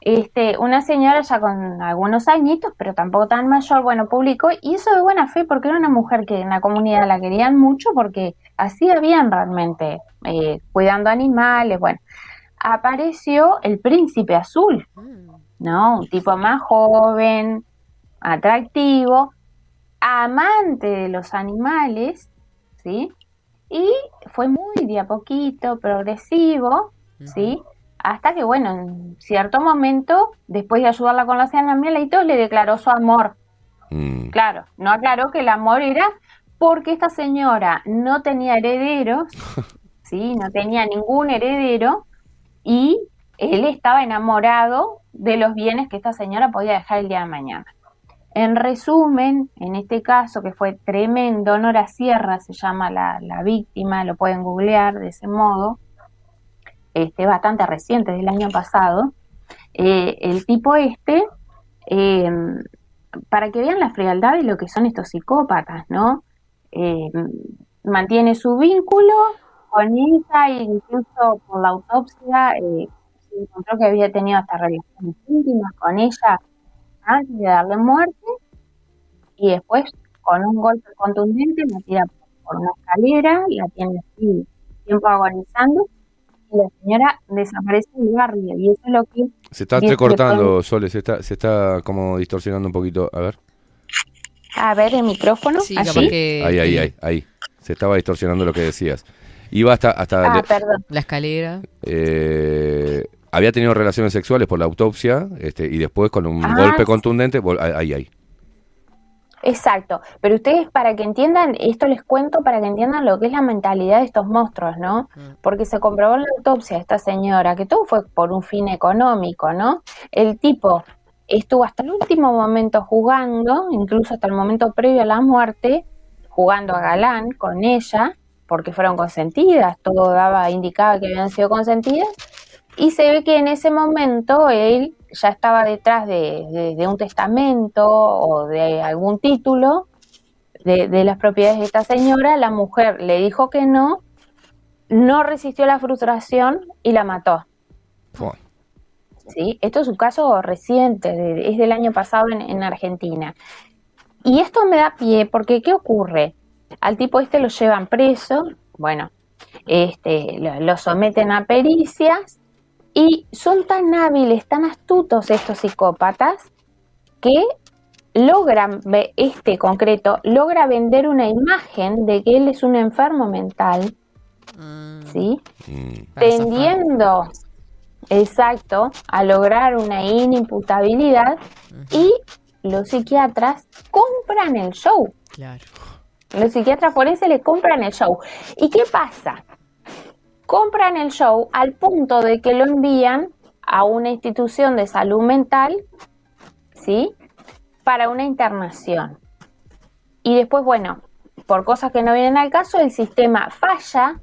Este, una señora ya con algunos añitos, pero tampoco tan mayor, bueno, publicó, y eso de buena fe, porque era una mujer que en la comunidad la querían mucho, porque hacía bien realmente, eh, cuidando animales, bueno. Apareció el príncipe azul, ¿no? Un tipo más joven, atractivo, amante de los animales, ¿sí? Y fue muy de a poquito, progresivo, ¿sí? Hasta que, bueno, en cierto momento, después de ayudarla con los animalitos, le declaró su amor. Mm. Claro, no aclaró que el amor era porque esta señora no tenía herederos, ¿sí? No tenía ningún heredero y él estaba enamorado de los bienes que esta señora podía dejar el día de mañana. En resumen, en este caso que fue tremendo, Nora Sierra se llama la, la víctima, lo pueden googlear de ese modo, este, bastante reciente, del año pasado. Eh, el tipo este, eh, para que vean la frialdad de lo que son estos psicópatas, ¿no? Eh, mantiene su vínculo con ella e incluso por la autopsia eh, se encontró que había tenido hasta relaciones íntimas con ella antes de darle muerte y después con un golpe contundente la tira por una escalera, la tiene así tiempo agonizando la señora desaparece del barrio y eso es lo que Se está entrecortando, Sole, se está, se está como distorsionando un poquito. A ver. a ver el micrófono Sí, que. Ahí, ahí, ahí, ahí. Se estaba distorsionando lo que decías. Iba hasta... hasta ah le- perdón La escalera. eh, había tenido relaciones sexuales por la autopsia este, y después con un Ah, golpe sí. contundente... Ahí, ahí. Exacto, pero ustedes para que entiendan, esto les cuento para que entiendan lo que es la mentalidad de estos monstruos, ¿no? Porque se comprobó en la autopsia de esta señora que todo fue por un fin económico, ¿no? El tipo estuvo hasta el último momento jugando, incluso hasta el momento previo a la muerte, jugando a galán con ella, porque fueron consentidas, todo daba, indicaba que habían sido consentidas, y se ve que en ese momento él ya estaba detrás de, de- de un testamento o de algún título de, de las propiedades de esta señora. La mujer le dijo que no, no resistió la frustración y la mató. ¿sí? Esto es un caso reciente, es del año pasado en, en Argentina. Y esto me da pie porque ¿qué ocurre? Al tipo este lo llevan preso, bueno, este, lo, lo someten a pericias y son tan hábiles, tan astutos estos psicópatas que logran, ve- este concreto, logra vender una imagen de que él es un enfermo mental, ¿sí? Mm. Para zafar. tendiendo, exacto, a lograr una inimputabilidad y los psiquiatras compran el show. Claro. Los psiquiatras forenses le compran el show. ¿Y qué pasa? Compran el show al punto de que lo envían a una institución de salud mental, ¿sí? Para una internación. Y después, bueno, por cosas que no vienen al caso, el sistema falla,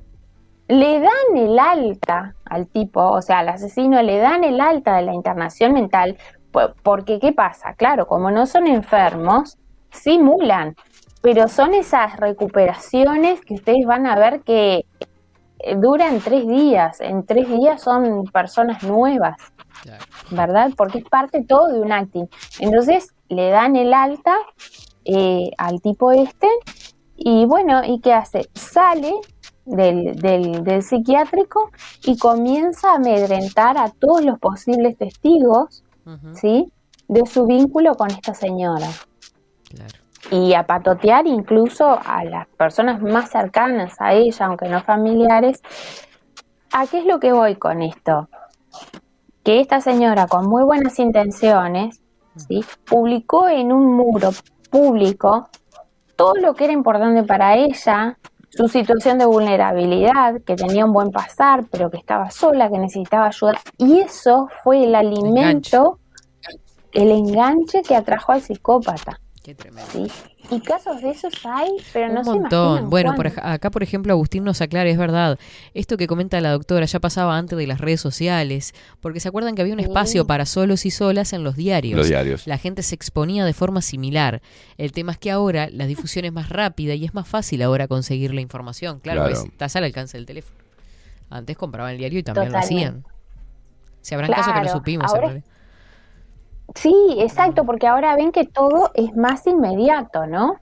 le dan el alta al tipo, o sea, al asesino le dan el alta de la internación mental, po- porque ¿qué pasa? Claro, como no son enfermos, simulan, pero son esas recuperaciones que ustedes van a ver que duran tres días, en tres días son personas nuevas, ¿verdad? Porque es parte todo de un acting. Entonces le dan el alta eh, al tipo este y bueno, ¿y qué hace? Sale del, del, del psiquiátrico y comienza a amedrentar a todos los posibles testigos, ¿sí? De su vínculo con esta señora. Y a patotear incluso a las personas más cercanas a ella, aunque no familiares. ¿A qué es lo que voy con esto? Que esta señora con muy buenas intenciones, ¿sí? Publicó en un muro público todo lo que era importante para ella, su situación de vulnerabilidad, que tenía un buen pasar, pero que estaba sola, que necesitaba ayuda. Y eso fue el alimento, el enganche que atrajo al psicópata. Qué tremendo. ¿sí? Y casos de esos hay, pero no Un se montón. Bueno, por, acá, por ejemplo, Agustín nos aclara, es verdad, esto que comenta la doctora ya pasaba antes de las redes sociales, porque se acuerdan que había un espacio para solos y solas en los diarios. Los diarios. La gente se exponía de forma similar. El tema es que ahora la difusión es más rápida y es más fácil ahora conseguir la información. Claro, Claro. pues, estás al alcance del teléfono. Antes compraban el diario y también Totalmente. lo hacían. Si habrán casos que no Claro, supimos. ahora- en realidad. Sí, exacto, porque ahora ven que todo es más inmediato, ¿no?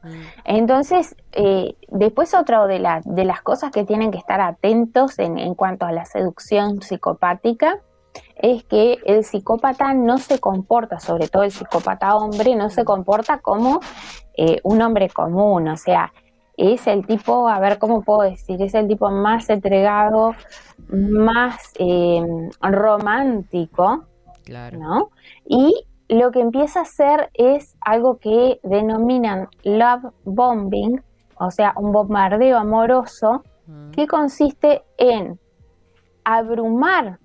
Entonces, eh, después otra de, la- de las cosas que tienen que estar atentos en, en cuanto a la seducción psicopática es que el psicópata no se comporta, sobre todo el psicópata hombre, no se comporta como eh, un hombre común, o sea, es el tipo, a ver cómo puedo decir, es el tipo más entregado, más eh, romántico, Claro. ¿no? Y lo que empieza a hacer es algo que denominan love bombing, o sea, un bombardeo amoroso, que consiste en abrumar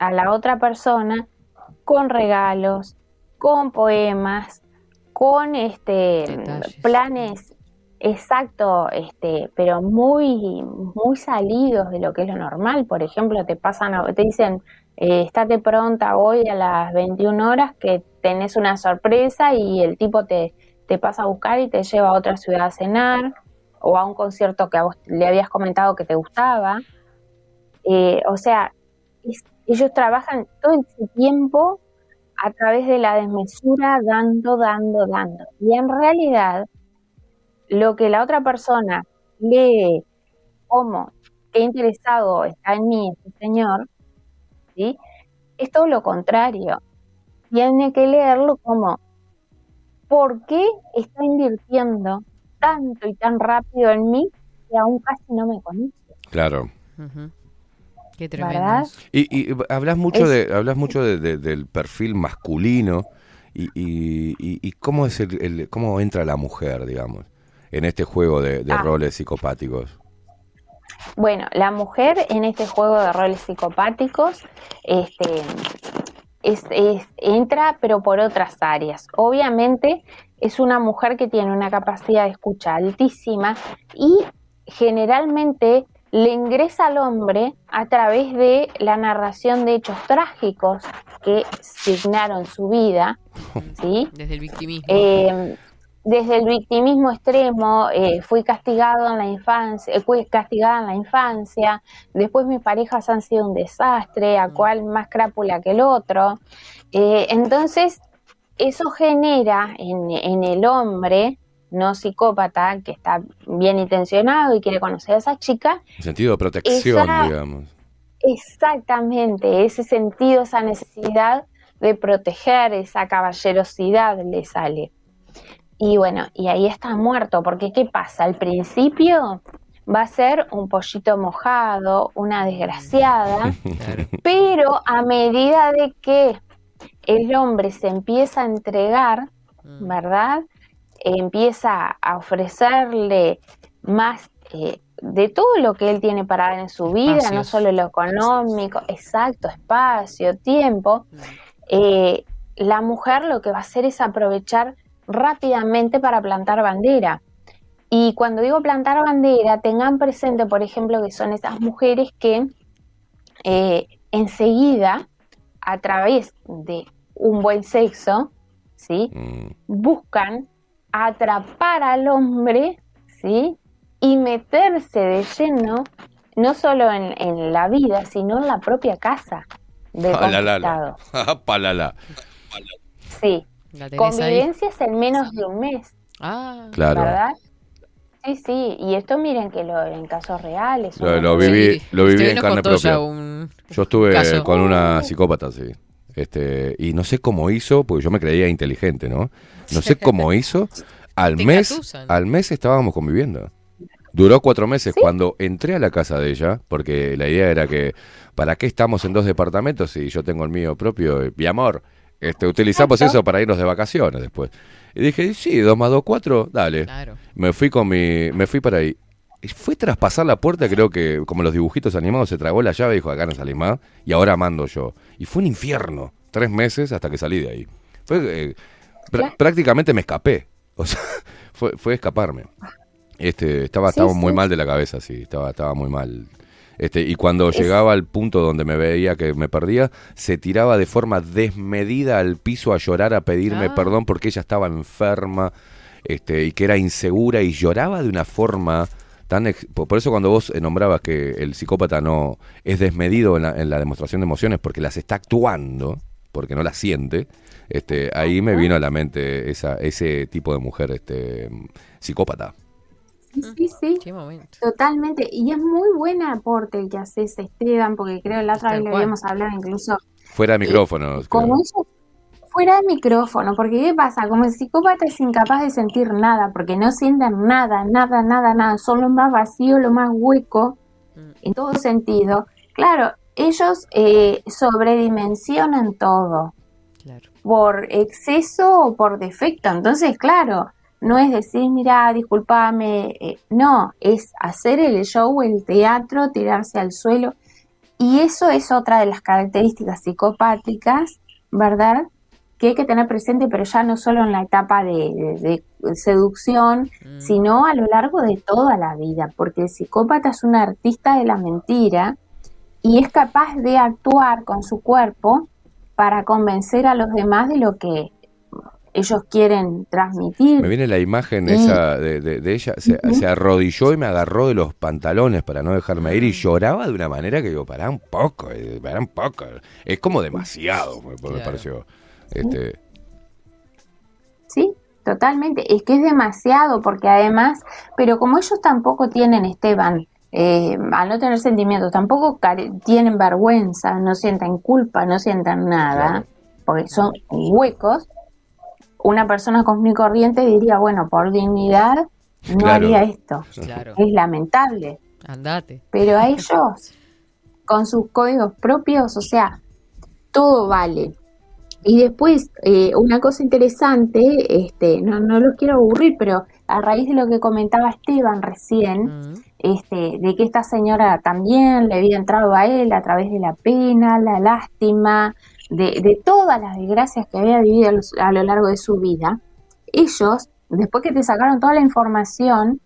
a la otra persona con regalos, con poemas, con este planes exacto, este, pero muy, muy salidos de lo que es lo normal. Por ejemplo, te pasan, te dicen, eh, estate pronta hoy a las 21 horas que tenés una sorpresa y el tipo te, te pasa a buscar y te lleva a otra ciudad a cenar o a un concierto que a vos le habías comentado que te gustaba. Eh, o sea, es- ellos trabajan todo ese tiempo a través de la desmesura, dando, dando, dando. Y en realidad, lo que la otra persona lee como qué interesado está en mí este señor, ¿sí? es todo lo contrario. Tiene que leerlo como ¿por qué está invirtiendo tanto y tan rápido en mí que aún casi no me conoce? Claro. Ujú. Qué tremendo. ¿Verdad? Y, y hablas mucho Es- de hablas mucho de- de- del perfil masculino y, y- y- y cómo es el, el- cómo entra la mujer, digamos, en este juego de, de Ah. roles psicopáticos. Bueno, la mujer en este juego de roles psicopáticos este, es, es- entra, pero por otras áreas. Obviamente es una mujer que tiene una capacidad de escucha altísima y generalmente le ingresa al hombre a través de la narración de hechos trágicos que signaron su vida, ¿sí? Desde el victimismo. Eh, desde el victimismo extremo, eh, fui castigado en la infancia, eh, fui castigada en la infancia, después mis parejas han sido un desastre, a cual más crápula que el otro. Eh, entonces, eso genera en, en el hombre no psicópata, que está bien intencionado y quiere conocer a esa chica, En sentido de protección, Esa- digamos. Exactamente, ese sentido, esa necesidad de proteger, esa caballerosidad le sale. Y bueno, y ahí está muerto, porque ¿qué pasa? Al principio va a ser un pollito mojado, una desgraciada, pero a medida de que el hombre se empieza a entregar, ¿verdad? Empieza a ofrecerle más eh, de todo lo que él tiene para dar en su vida, no solo lo económico, exacto, espacio, tiempo. eh, la mujer lo que va a hacer es aprovechar rápidamente para plantar bandera. Y cuando digo plantar bandera, tengan presente, por ejemplo, que son esas mujeres que eh, enseguida, a través de un buen sexo, ¿sí? buscan atrapar al hombre, ¿sí? Y meterse de lleno, no solo en, en la vida, sino en la propia casa, del Palalala. conquistado. Palala. Sí. ¿La tenés ahí? Convivencias en menos de un mes, Ah, Claro. ¿verdad? Sí, sí, y esto miren que lo en casos reales. Lo, viví, Sí, lo viví usted en carne propia. un- Yo estuve caso. con una psicópata, sí. Este, y no sé cómo hizo, porque yo me creía inteligente, ¿no? No sé cómo hizo. Al mes, al mes estábamos conviviendo. Duró cuatro meses. Cuando entré a la casa de ella, porque la idea era que, ¿para qué estamos en dos departamentos si yo tengo el mío propio? Mi amor, este, utilizamos Exacto. eso para irnos de vacaciones después. Y dije, sí, dos más dos, cuatro, dale. Claro. Me fui con mi, me fui para ahí. Y fue traspasar la puerta, creo que como los dibujitos animados, se tragó la llave y dijo, acá no salís más, y ahora mando yo. Y fue un infierno, tres meses hasta que salí de ahí. Fue, eh, pr- prácticamente me escapé, o sea, fue, fue escaparme. Este, estaba, Sí, estaba sí. muy mal de la cabeza, sí, estaba, estaba muy mal. Este, y cuando llegaba al punto donde me veía que me perdía, se tiraba de forma desmedida al piso a llorar, a pedirme Ah. perdón porque ella estaba enferma este, y que era insegura y lloraba de una forma tan... ex- por por eso cuando vos eh, nombrabas que el psicópata no es desmedido en la, en la demostración de emociones porque las está actuando, porque no las siente, este, ahí me vino a la mente esa, ese tipo de mujer este, psicópata. Sí, sí, Qué momento. totalmente. Y es muy buen aporte el que haces, Esteban, porque creo la otra Tal vez lo habíamos hablado incluso Fuera de micrófonos. como creo. eso fuera de micrófono, porque ¿qué pasa? Como el psicópata es incapaz de sentir nada, porque no sienten nada, nada, nada, nada, son lo más vacío, lo más hueco, Mm. en todo sentido. Claro, ellos eh, sobredimensionan todo Claro. por exceso o por defecto. Entonces, claro, no es decir, mira, discúlpame, eh, no, es hacer el show, el teatro, tirarse al suelo. Y eso es otra de las características psicopáticas, ¿verdad? Que hay que tener presente, pero ya no solo en la etapa de, de- de seducción, Mm. sino a lo largo de toda la vida, porque el psicópata es un artista de la mentira y es capaz de actuar con su cuerpo para convencer a los demás de lo que ellos quieren transmitir. Me viene la imagen Y- esa de, de- de ella, se, arrodilló y me agarró de los pantalones para no dejarme ir y lloraba de una manera que digo, pará un poco, eh, pará un poco. Es como demasiado, me, pareció. Este, Sí, totalmente. Es que es demasiado, porque además, pero como ellos tampoco tienen, Esteban, eh, al no tener sentimientos, tampoco tienen vergüenza, no sienten culpa, no sienten nada, Claro. porque son huecos, una persona común y corriente diría, bueno, por dignidad no Claro. haría esto. Claro. Es lamentable. Andate. Pero a ellos, con sus códigos propios, o sea, todo vale. Y después, eh, una cosa interesante, este, no, no los quiero aburrir, pero a raíz de lo que comentaba Esteban recién, Mm. este, de que esta señora también le había entrado a él a través de la pena, la lástima, de, todas las desgracias que había vivido a lo, largo de su vida, ellos, después que te sacaron toda la información,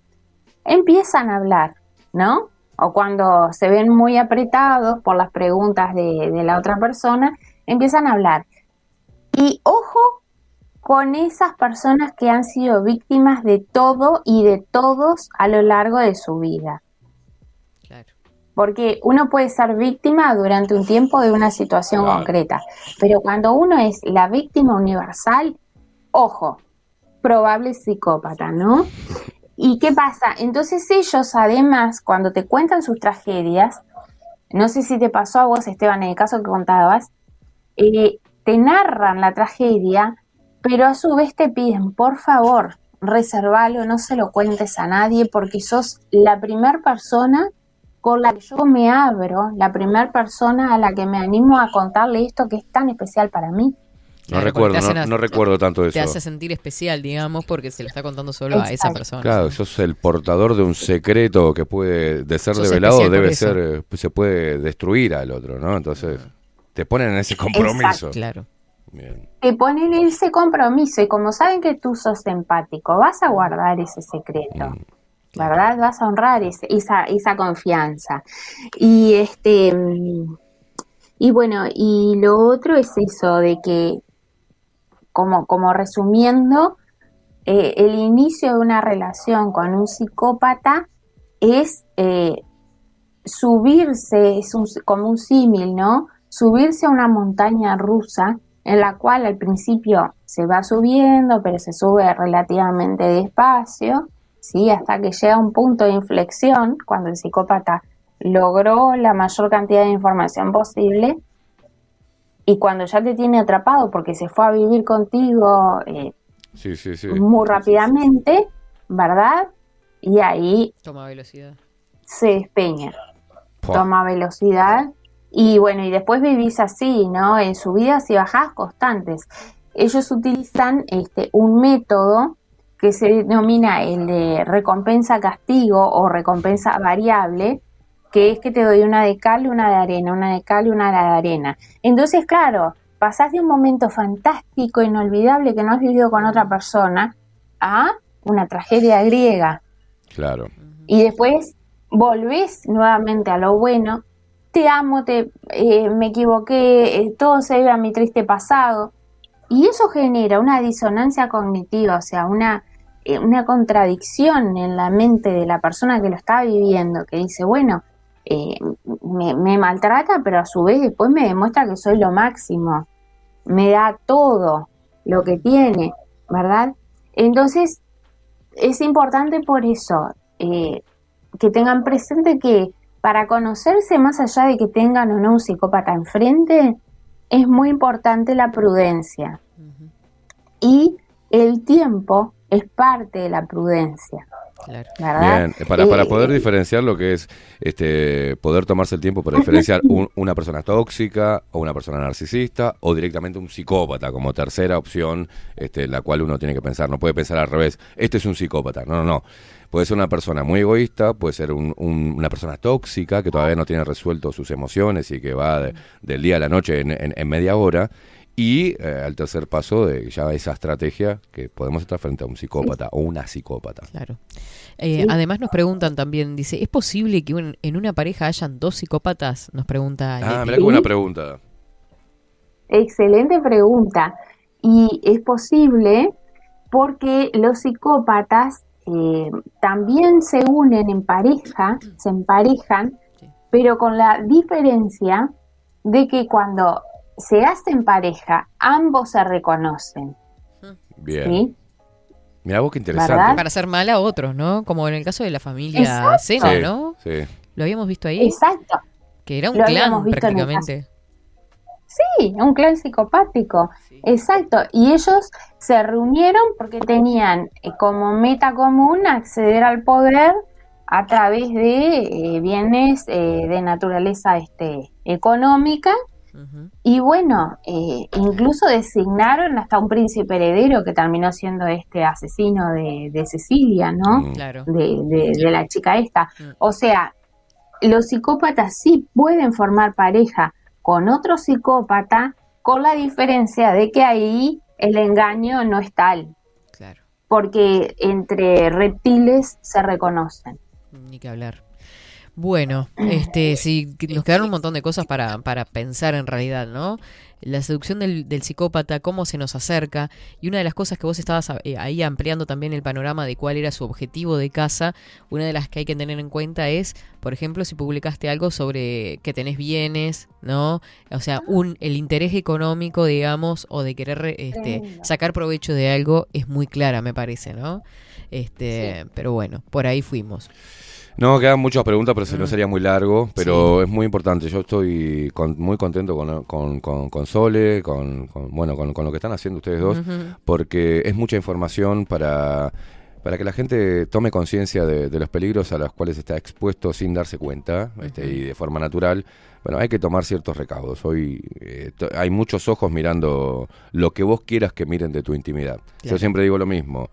empiezan a hablar, ¿no? O cuando se ven muy apretados por las preguntas de la otra persona, empiezan a hablar. Y ojo con esas personas que han sido víctimas de todo y de todos a lo largo de su vida. Porque uno puede ser víctima durante un tiempo de una situación Claro. concreta, pero cuando uno es la víctima universal, ojo, probable psicópata, ¿no? ¿Y qué pasa? Entonces ellos además, cuando te cuentan sus tragedias, no sé si te pasó a vos, Esteban, en el caso que contabas, eh, te narran la tragedia, pero a su vez te piden, por favor, reservalo, no se lo cuentes a nadie, porque sos la primera persona con la que yo me abro, la primera persona a la que me animo a contarle esto que es tan especial para mí. no Claro, recuerdo, te no, no recuerdo tanto Te eso. hace sentir especial, digamos, porque se lo está contando solo a esa Exacto. persona. Claro, sos el portador de un secreto que puede, de ser Sos develado, debe ser, eh, se puede destruir al otro, ¿no? Entonces, te ponen en ese compromiso. Claro. Bien. te ponen ese compromiso y como saben que tú sos empático, vas a guardar ese secreto, Mm. ¿Verdad? Vas a honrar ese- esa, esa confianza. Y este y bueno, y lo otro es eso de que, como, como resumiendo, eh, el inicio de una relación con un psicópata es eh, subirse, es un- como un símil, ¿no? subirse a una montaña rusa en la cual al principio se va subiendo, pero se sube relativamente despacio, ¿sí? hasta que llega un punto de inflexión, cuando el psicópata logró la mayor cantidad de información posible, y cuando ya te tiene atrapado porque se fue a vivir contigo eh, Sí, sí, sí. muy rápidamente, ¿verdad? Y ahí Toma velocidad. se despeña, Pua. toma velocidad y bueno, y después vivís así, ¿no? En subidas y bajadas constantes. Ellos utilizan este, un método que se denomina el de recompensa-castigo o recompensa variable, que es que te doy una de cal y una de arena, una de cal y una de arena. Entonces, claro, pasás de un momento fantástico, inolvidable que no has vivido con otra persona a una tragedia griega Claro. y después volvés nuevamente a lo bueno, te amo, te, eh, me equivoqué, eh, todo se debe a mi triste pasado. Y eso genera una disonancia cognitiva, o sea, una, una contradicción en la mente de la persona que lo está viviendo, que dice, bueno, eh, me, me maltrata, pero a su vez después me demuestra que soy lo máximo, me da todo lo que tiene, ¿verdad? Entonces, es importante por eso eh, que tengan presente que para conocerse más allá de que tengan o no un psicópata enfrente, es muy importante la prudencia. Y el tiempo es parte de la prudencia. Claro. eh, para, para poder diferenciar lo que es este poder tomarse el tiempo para diferenciar un- una persona tóxica o una persona narcisista o directamente un psicópata como tercera opción, este, la cual uno tiene que pensar. No puede pensar al revés, este es un psicópata. No, no, no. Puede ser una persona muy egoísta, puede ser un- un- una persona tóxica que todavía no tiene resuelto sus emociones y que va de- del día a la noche en, en- en media hora. Y eh, al tercer paso de ya esa estrategia que podemos estar frente a un psicópata o una psicópata. Claro. Eh, Además nos preguntan también, dice, ¿es posible que un- en una pareja hayan dos psicópatas? Nos pregunta Ah, mirá qué buena pregunta. Excelente pregunta. Y es posible porque los psicópatas eh, también se unen en pareja, se emparejan, pero con la diferencia de que cuando se hacen pareja, ambos se reconocen. Bien. ¿sí? Mirá vos qué interesante. ¿Verdad? Para hacer mal a otros, ¿no? Como en el caso de la familia Sí, ¿no? sí. Lo habíamos visto ahí. Exacto. Que era un Lo clan prácticamente. Sí, un clan psicopático. Exacto. Y ellos se reunieron porque tenían eh, como meta común acceder al poder a través de eh, bienes eh, de naturaleza este, económica. Y bueno, eh, incluso designaron hasta un príncipe heredero que terminó siendo este asesino de, de Cecilia, ¿no? Mm. Claro. de, de- de la chica esta. O sea, los psicópatas sí pueden formar pareja con otro psicópata, con la diferencia de que ahí el engaño no es tal. Claro. Porque entre reptiles se reconocen. Ni que hablar. Bueno, este, sí, nos quedaron un montón de cosas para, para pensar en realidad, ¿no? La seducción del, del psicópata, cómo se nos acerca, y una de las cosas que vos estabas eh, ahí ampliando también el panorama de cuál era su objetivo de casa, una de las que hay que tener en cuenta es, por ejemplo, si publicaste algo sobre que tenés bienes, ¿no? O sea, un, el interés económico, digamos, o de querer este, sacar provecho de algo es muy clara, me parece, ¿no? Este, pero bueno, por ahí fuimos. No, quedan muchas preguntas, pero si no Mm. sería muy largo. Pero es muy importante. Yo estoy con- muy contento con, con, con- con Sole, con, bueno, con, con lo que están haciendo ustedes dos, porque es mucha información para, para que la gente tome conciencia de, de los peligros a los cuales está expuesto sin darse cuenta este, y de forma natural. Bueno, hay que tomar ciertos recaudos. Hoy eh, hay muchos ojos mirando lo que vos quieras que miren de tu intimidad. Claro. Yo siempre digo lo mismo.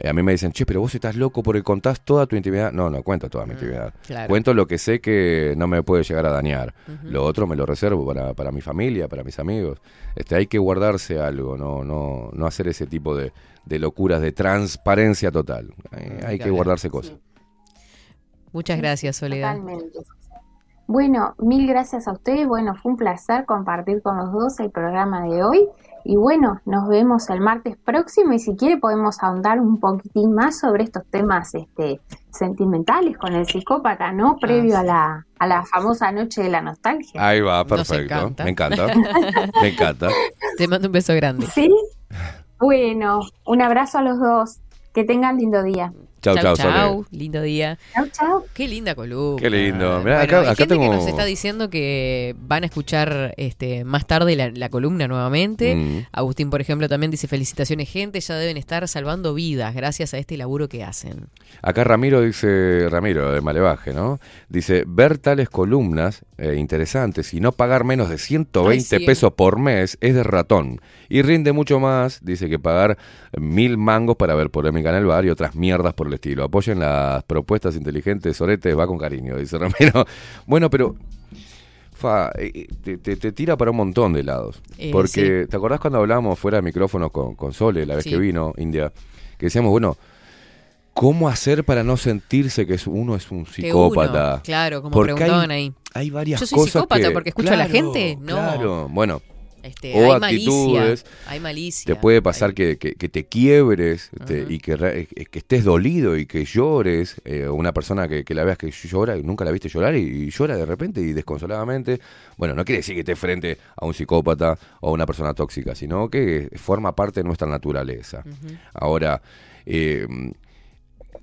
Eh, a mí me dicen, che, pero vos estás loco porque contás toda tu intimidad. No, no cuento toda mi intimidad. claro. Cuento lo que sé que no me puede llegar a dañar. Lo otro me lo reservo para, para mi familia, para mis amigos. Este, hay que guardarse algo, no, no, no hacer ese tipo de, de locuras de transparencia total. Hay que hablar. guardarse cosas. Muchas gracias, Soledad. Totalmente. Bueno, mil gracias a ustedes. Bueno, fue un placer compartir con los dos el programa de hoy. Y bueno, nos vemos el martes próximo y si quiere podemos ahondar un poquitín más sobre estos temas este, sentimentales con el psicópata, ¿no? Previo a, la, a la famosa noche de la nostalgia. Ahí va, perfecto. encanta. Me encanta. Me encanta. Te mando un beso grande. ¿Sí? Bueno, un abrazo a los dos. Que tengan lindo día. Chau, chau, Sole. Lindo día. Chau, chau. Qué linda columna. Qué lindo. Mirá, Bueno, acá- hay acá gente tengo- que nos está diciendo que van a escuchar este más tarde la, la columna nuevamente. Mm. Agustín, por ejemplo, también dice felicitaciones, gente, ya deben estar salvando vidas gracias a este laburo que hacen. Acá Ramiro dice, Ramiro de Malevaje, ¿no? Dice, ver tales columnas eh, interesantes y no pagar menos de 120 Ay, pesos por mes es de ratón. Y rinde mucho más, dice, que pagar mil mangos para ver polémica en el bar y otras mierdas por el estilo. Apoyen las propuestas inteligentes, Sorete, va con cariño, dice Ramiro. Bueno, pero... Fa, eh, te, te- te tira para un montón de lados. Eh, Porque, ¿te acordás cuando hablábamos fuera de micrófonos con, con Sole, la vez Sí. que vino, India? Que decíamos, bueno, ¿cómo hacer para no sentirse que uno es un psicópata? uno, claro, como Porque preguntaban hay, ahí. hay varias Yo soy cosas psicópata que- porque escucho a la gente. No. Claro, bueno. Este, o hay actitudes. malicia. Hay malicia. Te puede pasar que, que- que te quiebres te- Ujú. y que, re- eh, que estés dolido y que llores. eh, una persona que, la veas que llora y nunca la viste llorar y, y llora de repente y desconsoladamente. Bueno, no quiere decir que estés frente a un psicópata o a una persona tóxica, sino que forma parte de nuestra naturaleza. Ahora, eh,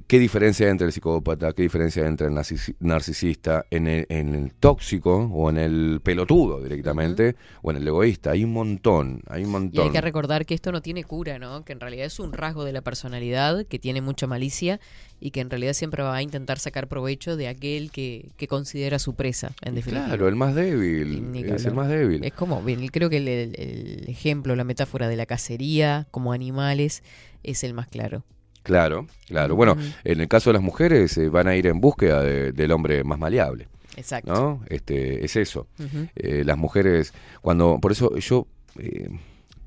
¿qué diferencia hay entre el psicópata? ¿Qué diferencia hay entre el narcis- narcisista? En el, en el tóxico o en el pelotudo directamente o en el egoísta. Hay un montón, hay un Y montón. hay que recordar que esto no tiene cura, ¿no? Que en realidad es un rasgo de la personalidad que tiene mucha malicia y que en realidad siempre va a intentar sacar provecho de aquel que, que considera su presa, en definitiva. Claro, el más débil. Ni Es el más débil. Es como, bien, creo que el ejemplo, la metáfora de la cacería como animales es el más claro. Claro, claro. Bueno, en el caso de las mujeres eh, van a ir en búsqueda de- del hombre más maleable. Exacto. ¿No? Este, es eso. Eh, las mujeres, cuando, por eso yo eh,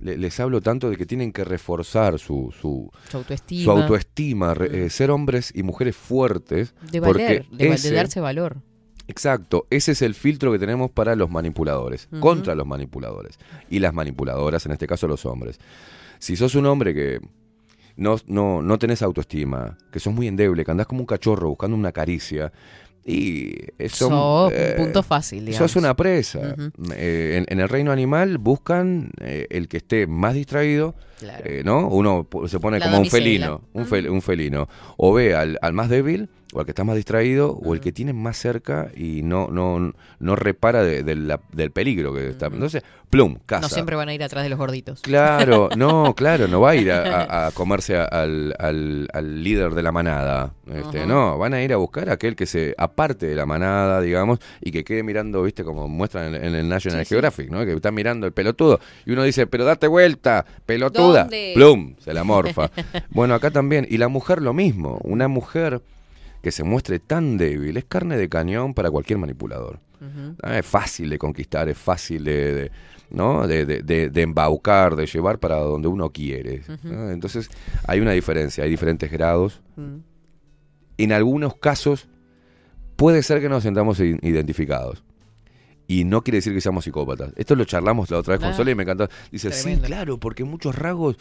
le- les hablo tanto de que tienen que reforzar su, su, Su autoestima. su autoestima, eh, ser hombres y mujeres fuertes. De porque valer, de, darse valor. Exacto, ese es el filtro que tenemos para los manipuladores, contra los manipuladores y las manipuladoras, en este caso los hombres. Si sos un hombre que no, no, no tenés autoestima, que sos muy endeble, que andás como un cachorro buscando una caricia, y eso Sos un punto fácil, digamos. Sos una presa. Eh, en, en el reino animal buscan eh, el que esté más distraído, Claro. eh, ¿no? Uno se pone La como un felino, un, fel- un felino. O ve al, al más débil, o al que está más distraído, o el que tiene más cerca y no, no, no repara de- de la- del peligro que está. Entonces, plum, casa. No siempre van a ir atrás de los gorditos. Claro, no, claro, no va a ir a, a- a comerse al, al- al líder de la manada. Este. No, van a ir a buscar a aquel que se aparte de la manada, digamos, y que quede mirando, viste, como muestran en, en el National Sí, sí. Geographic, ¿no? Que está mirando el pelotudo. Y uno dice, pero date vuelta, pelotuda. ¿Dónde? Plum, se la morfa. bueno, acá también. Y la mujer lo mismo. Una mujer que se muestre tan débil es carne de cañón para cualquier manipulador. Ah, Es fácil de conquistar, es fácil de, de- ¿no? De, de- de- embaucar, de llevar para donde uno quiere. ¿no? Entonces hay una diferencia, hay diferentes grados. Mm. En algunos casos puede ser que nos sentamos identificados. Y no quiere decir que seamos psicópatas. Esto lo charlamos la otra vez con Ah, Sole y me encantó. Dice, tremendo. sí, claro, porque muchos rasgos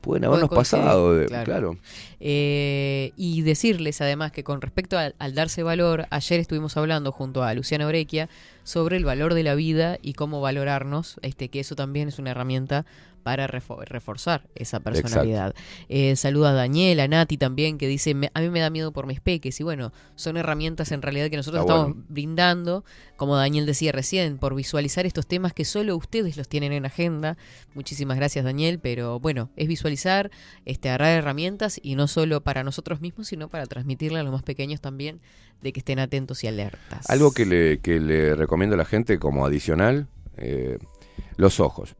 pueden habernos pasado. de- claro. claro. Eh, y decirles además que con respecto al darse valor, ayer estuvimos hablando junto a Luciana Orequia sobre el valor de la vida y cómo valorarnos, este, que eso también es una herramienta para refo- reforzar esa personalidad. Eh, saluda a Daniela, a Nati también, que dice, "Me- a mí me da miedo por mis peques. Y bueno, son herramientas en realidad que nosotros Está estamos bueno. brindando, como Daniel decía recién, por visualizar estos temas que solo ustedes los tienen en agenda. Muchísimas gracias Daniel, pero bueno, es visualizar, este, agarrar herramientas y no solo para nosotros mismos, sino para transmitirle a los más pequeños también de que estén atentos y alertas. Algo que le, que le recomiendo a la gente como adicional, eh, los ojos.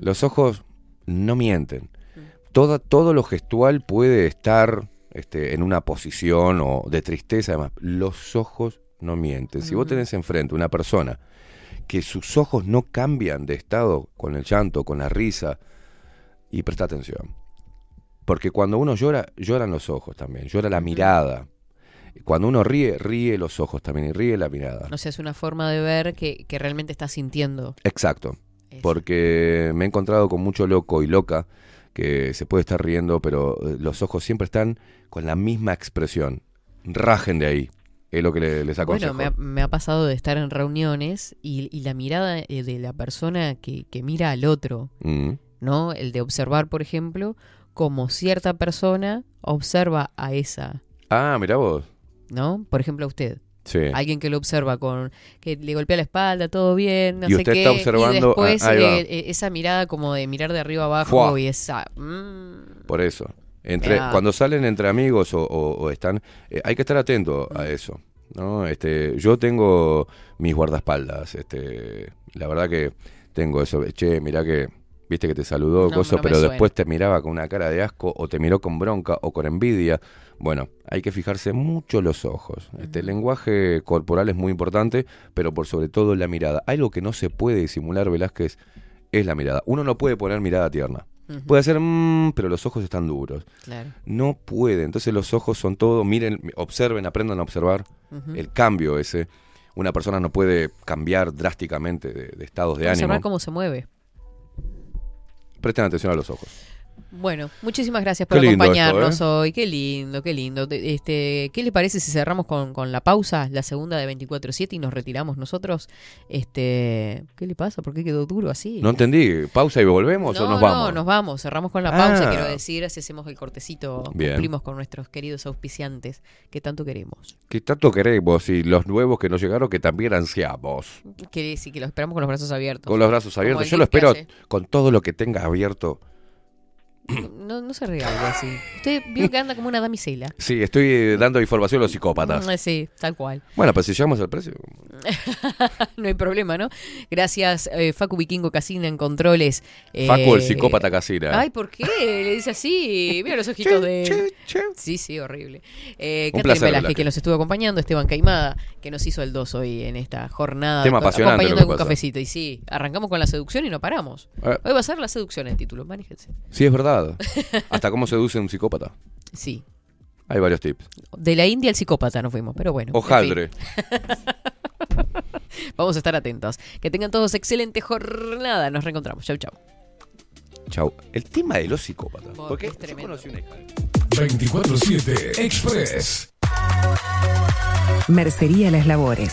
Los ojos no mienten. Todo, todo lo gestual puede estar este, en una posición o de tristeza, además. Los ojos no mienten. Si vos tenés enfrente una persona que sus ojos no cambian de estado con el llanto, con la risa, y presta atención. Porque cuando uno llora, lloran los ojos también, llora la mirada. Cuando uno ríe, ríe los ojos también y ríe la mirada. O sea, es una forma de ver que, que realmente está sintiendo. Exacto, Porque me he encontrado con mucho loco y loca que se puede estar riendo, pero eh, los ojos siempre están con la misma expresión. Rajen de ahí. Es lo que le- les aconsejo. Bueno, me ha, me ha pasado de estar en reuniones y, y la mirada eh, de la persona que, que mira al otro, Mm. ¿no? El de observar, por ejemplo, como cierta persona observa a esa, Ah, mira vos. ¿No? Por ejemplo, a usted. Sí. Alguien que lo observa con que le golpea la espalda, todo bien, no Y sé usted qué, está observando- y después ah, va. eh, eh, esa mirada como de mirar de arriba abajo y esa mm, Por eso. Entre, Mirá. cuando salen entre amigos o, o- o están, eh, hay que estar atento a eso. ¿no? Este, yo tengo mis guardaespaldas. Este, la verdad que tengo eso. Che, mirá que, viste que te saludó, No, pero suena. después te miraba con una cara de asco o te miró con bronca o con envidia. Bueno, hay que fijarse mucho los ojos. Este, el lenguaje corporal es muy importante, pero por sobre todo la mirada. Algo que no se puede disimular, Velázquez, es la mirada. Uno no puede poner mirada tierna. Puede hacer, "Mm", pero los ojos están duros. Claro. No puede. Entonces los ojos son todo. Miren, observen, aprendan a observar el cambio ese. Una persona no puede cambiar drásticamente de, de estados de observar ánimo. cómo se mueve. Presten atención a los ojos. Bueno, muchísimas gracias por acompañarnos esto, ¿eh? hoy. Qué lindo, qué lindo. Este, ¿Qué le parece si cerramos con, con la pausa, la segunda de 24-7 y nos retiramos nosotros? Este, ¿Qué le pasa? ¿Por qué quedó duro así? No entendí. ¿Pausa y volvemos No, o nos no, vamos? nos vamos. Cerramos con la pausa. Ah. Quiero decir, así hacemos el cortecito. Bien. Cumplimos con nuestros queridos auspiciantes que tanto queremos. ¿Qué tanto queremos? Y los nuevos que nos llegaron que también ansiamos. Quiere decir que los esperamos con los brazos abiertos. Con los brazos abiertos. Yo lo que espero hace. con todo lo que tenga abierto. No, no se algo así. Usted vio que anda como una damisela. Sí, estoy eh, dando información a los psicópatas. Mm, Sí, tal cual. Bueno, pues si llegamos al precio. no hay problema, ¿no? Gracias, eh, Facu Vikingo Casina en Controles. Eh, Facu, el psicópata casina. Ay, ¿por qué? Le dice así. Mira los ojitos de. Sí, sí, horrible. Eh, Un placer, Velázquez, que nos estuvo acompañando. Esteban Caimada, que nos hizo el 2 hoy en esta jornada. Tema apasionante Acompañando con un cafecito. Y sí, arrancamos con la seducción y no paramos. Hoy va a ser la seducción el título, manéjense. Sí, es verdad. Hasta cómo seduce un psicópata. Sí. Hay varios tips. De la India al psicópata nos fuimos, pero bueno. en Hojaldre. fin. Vamos a estar atentos. Que tengan todos excelente jornada. Nos reencontramos. Chau, chau. Chau. El tema de los psicópatas. Porque Porque es yo tremendo. conocí una hija de- 24-7 Express. Mercería Las Labores.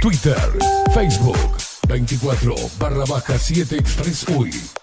Twitter, Facebook, 24 barra baja 7 Express UI.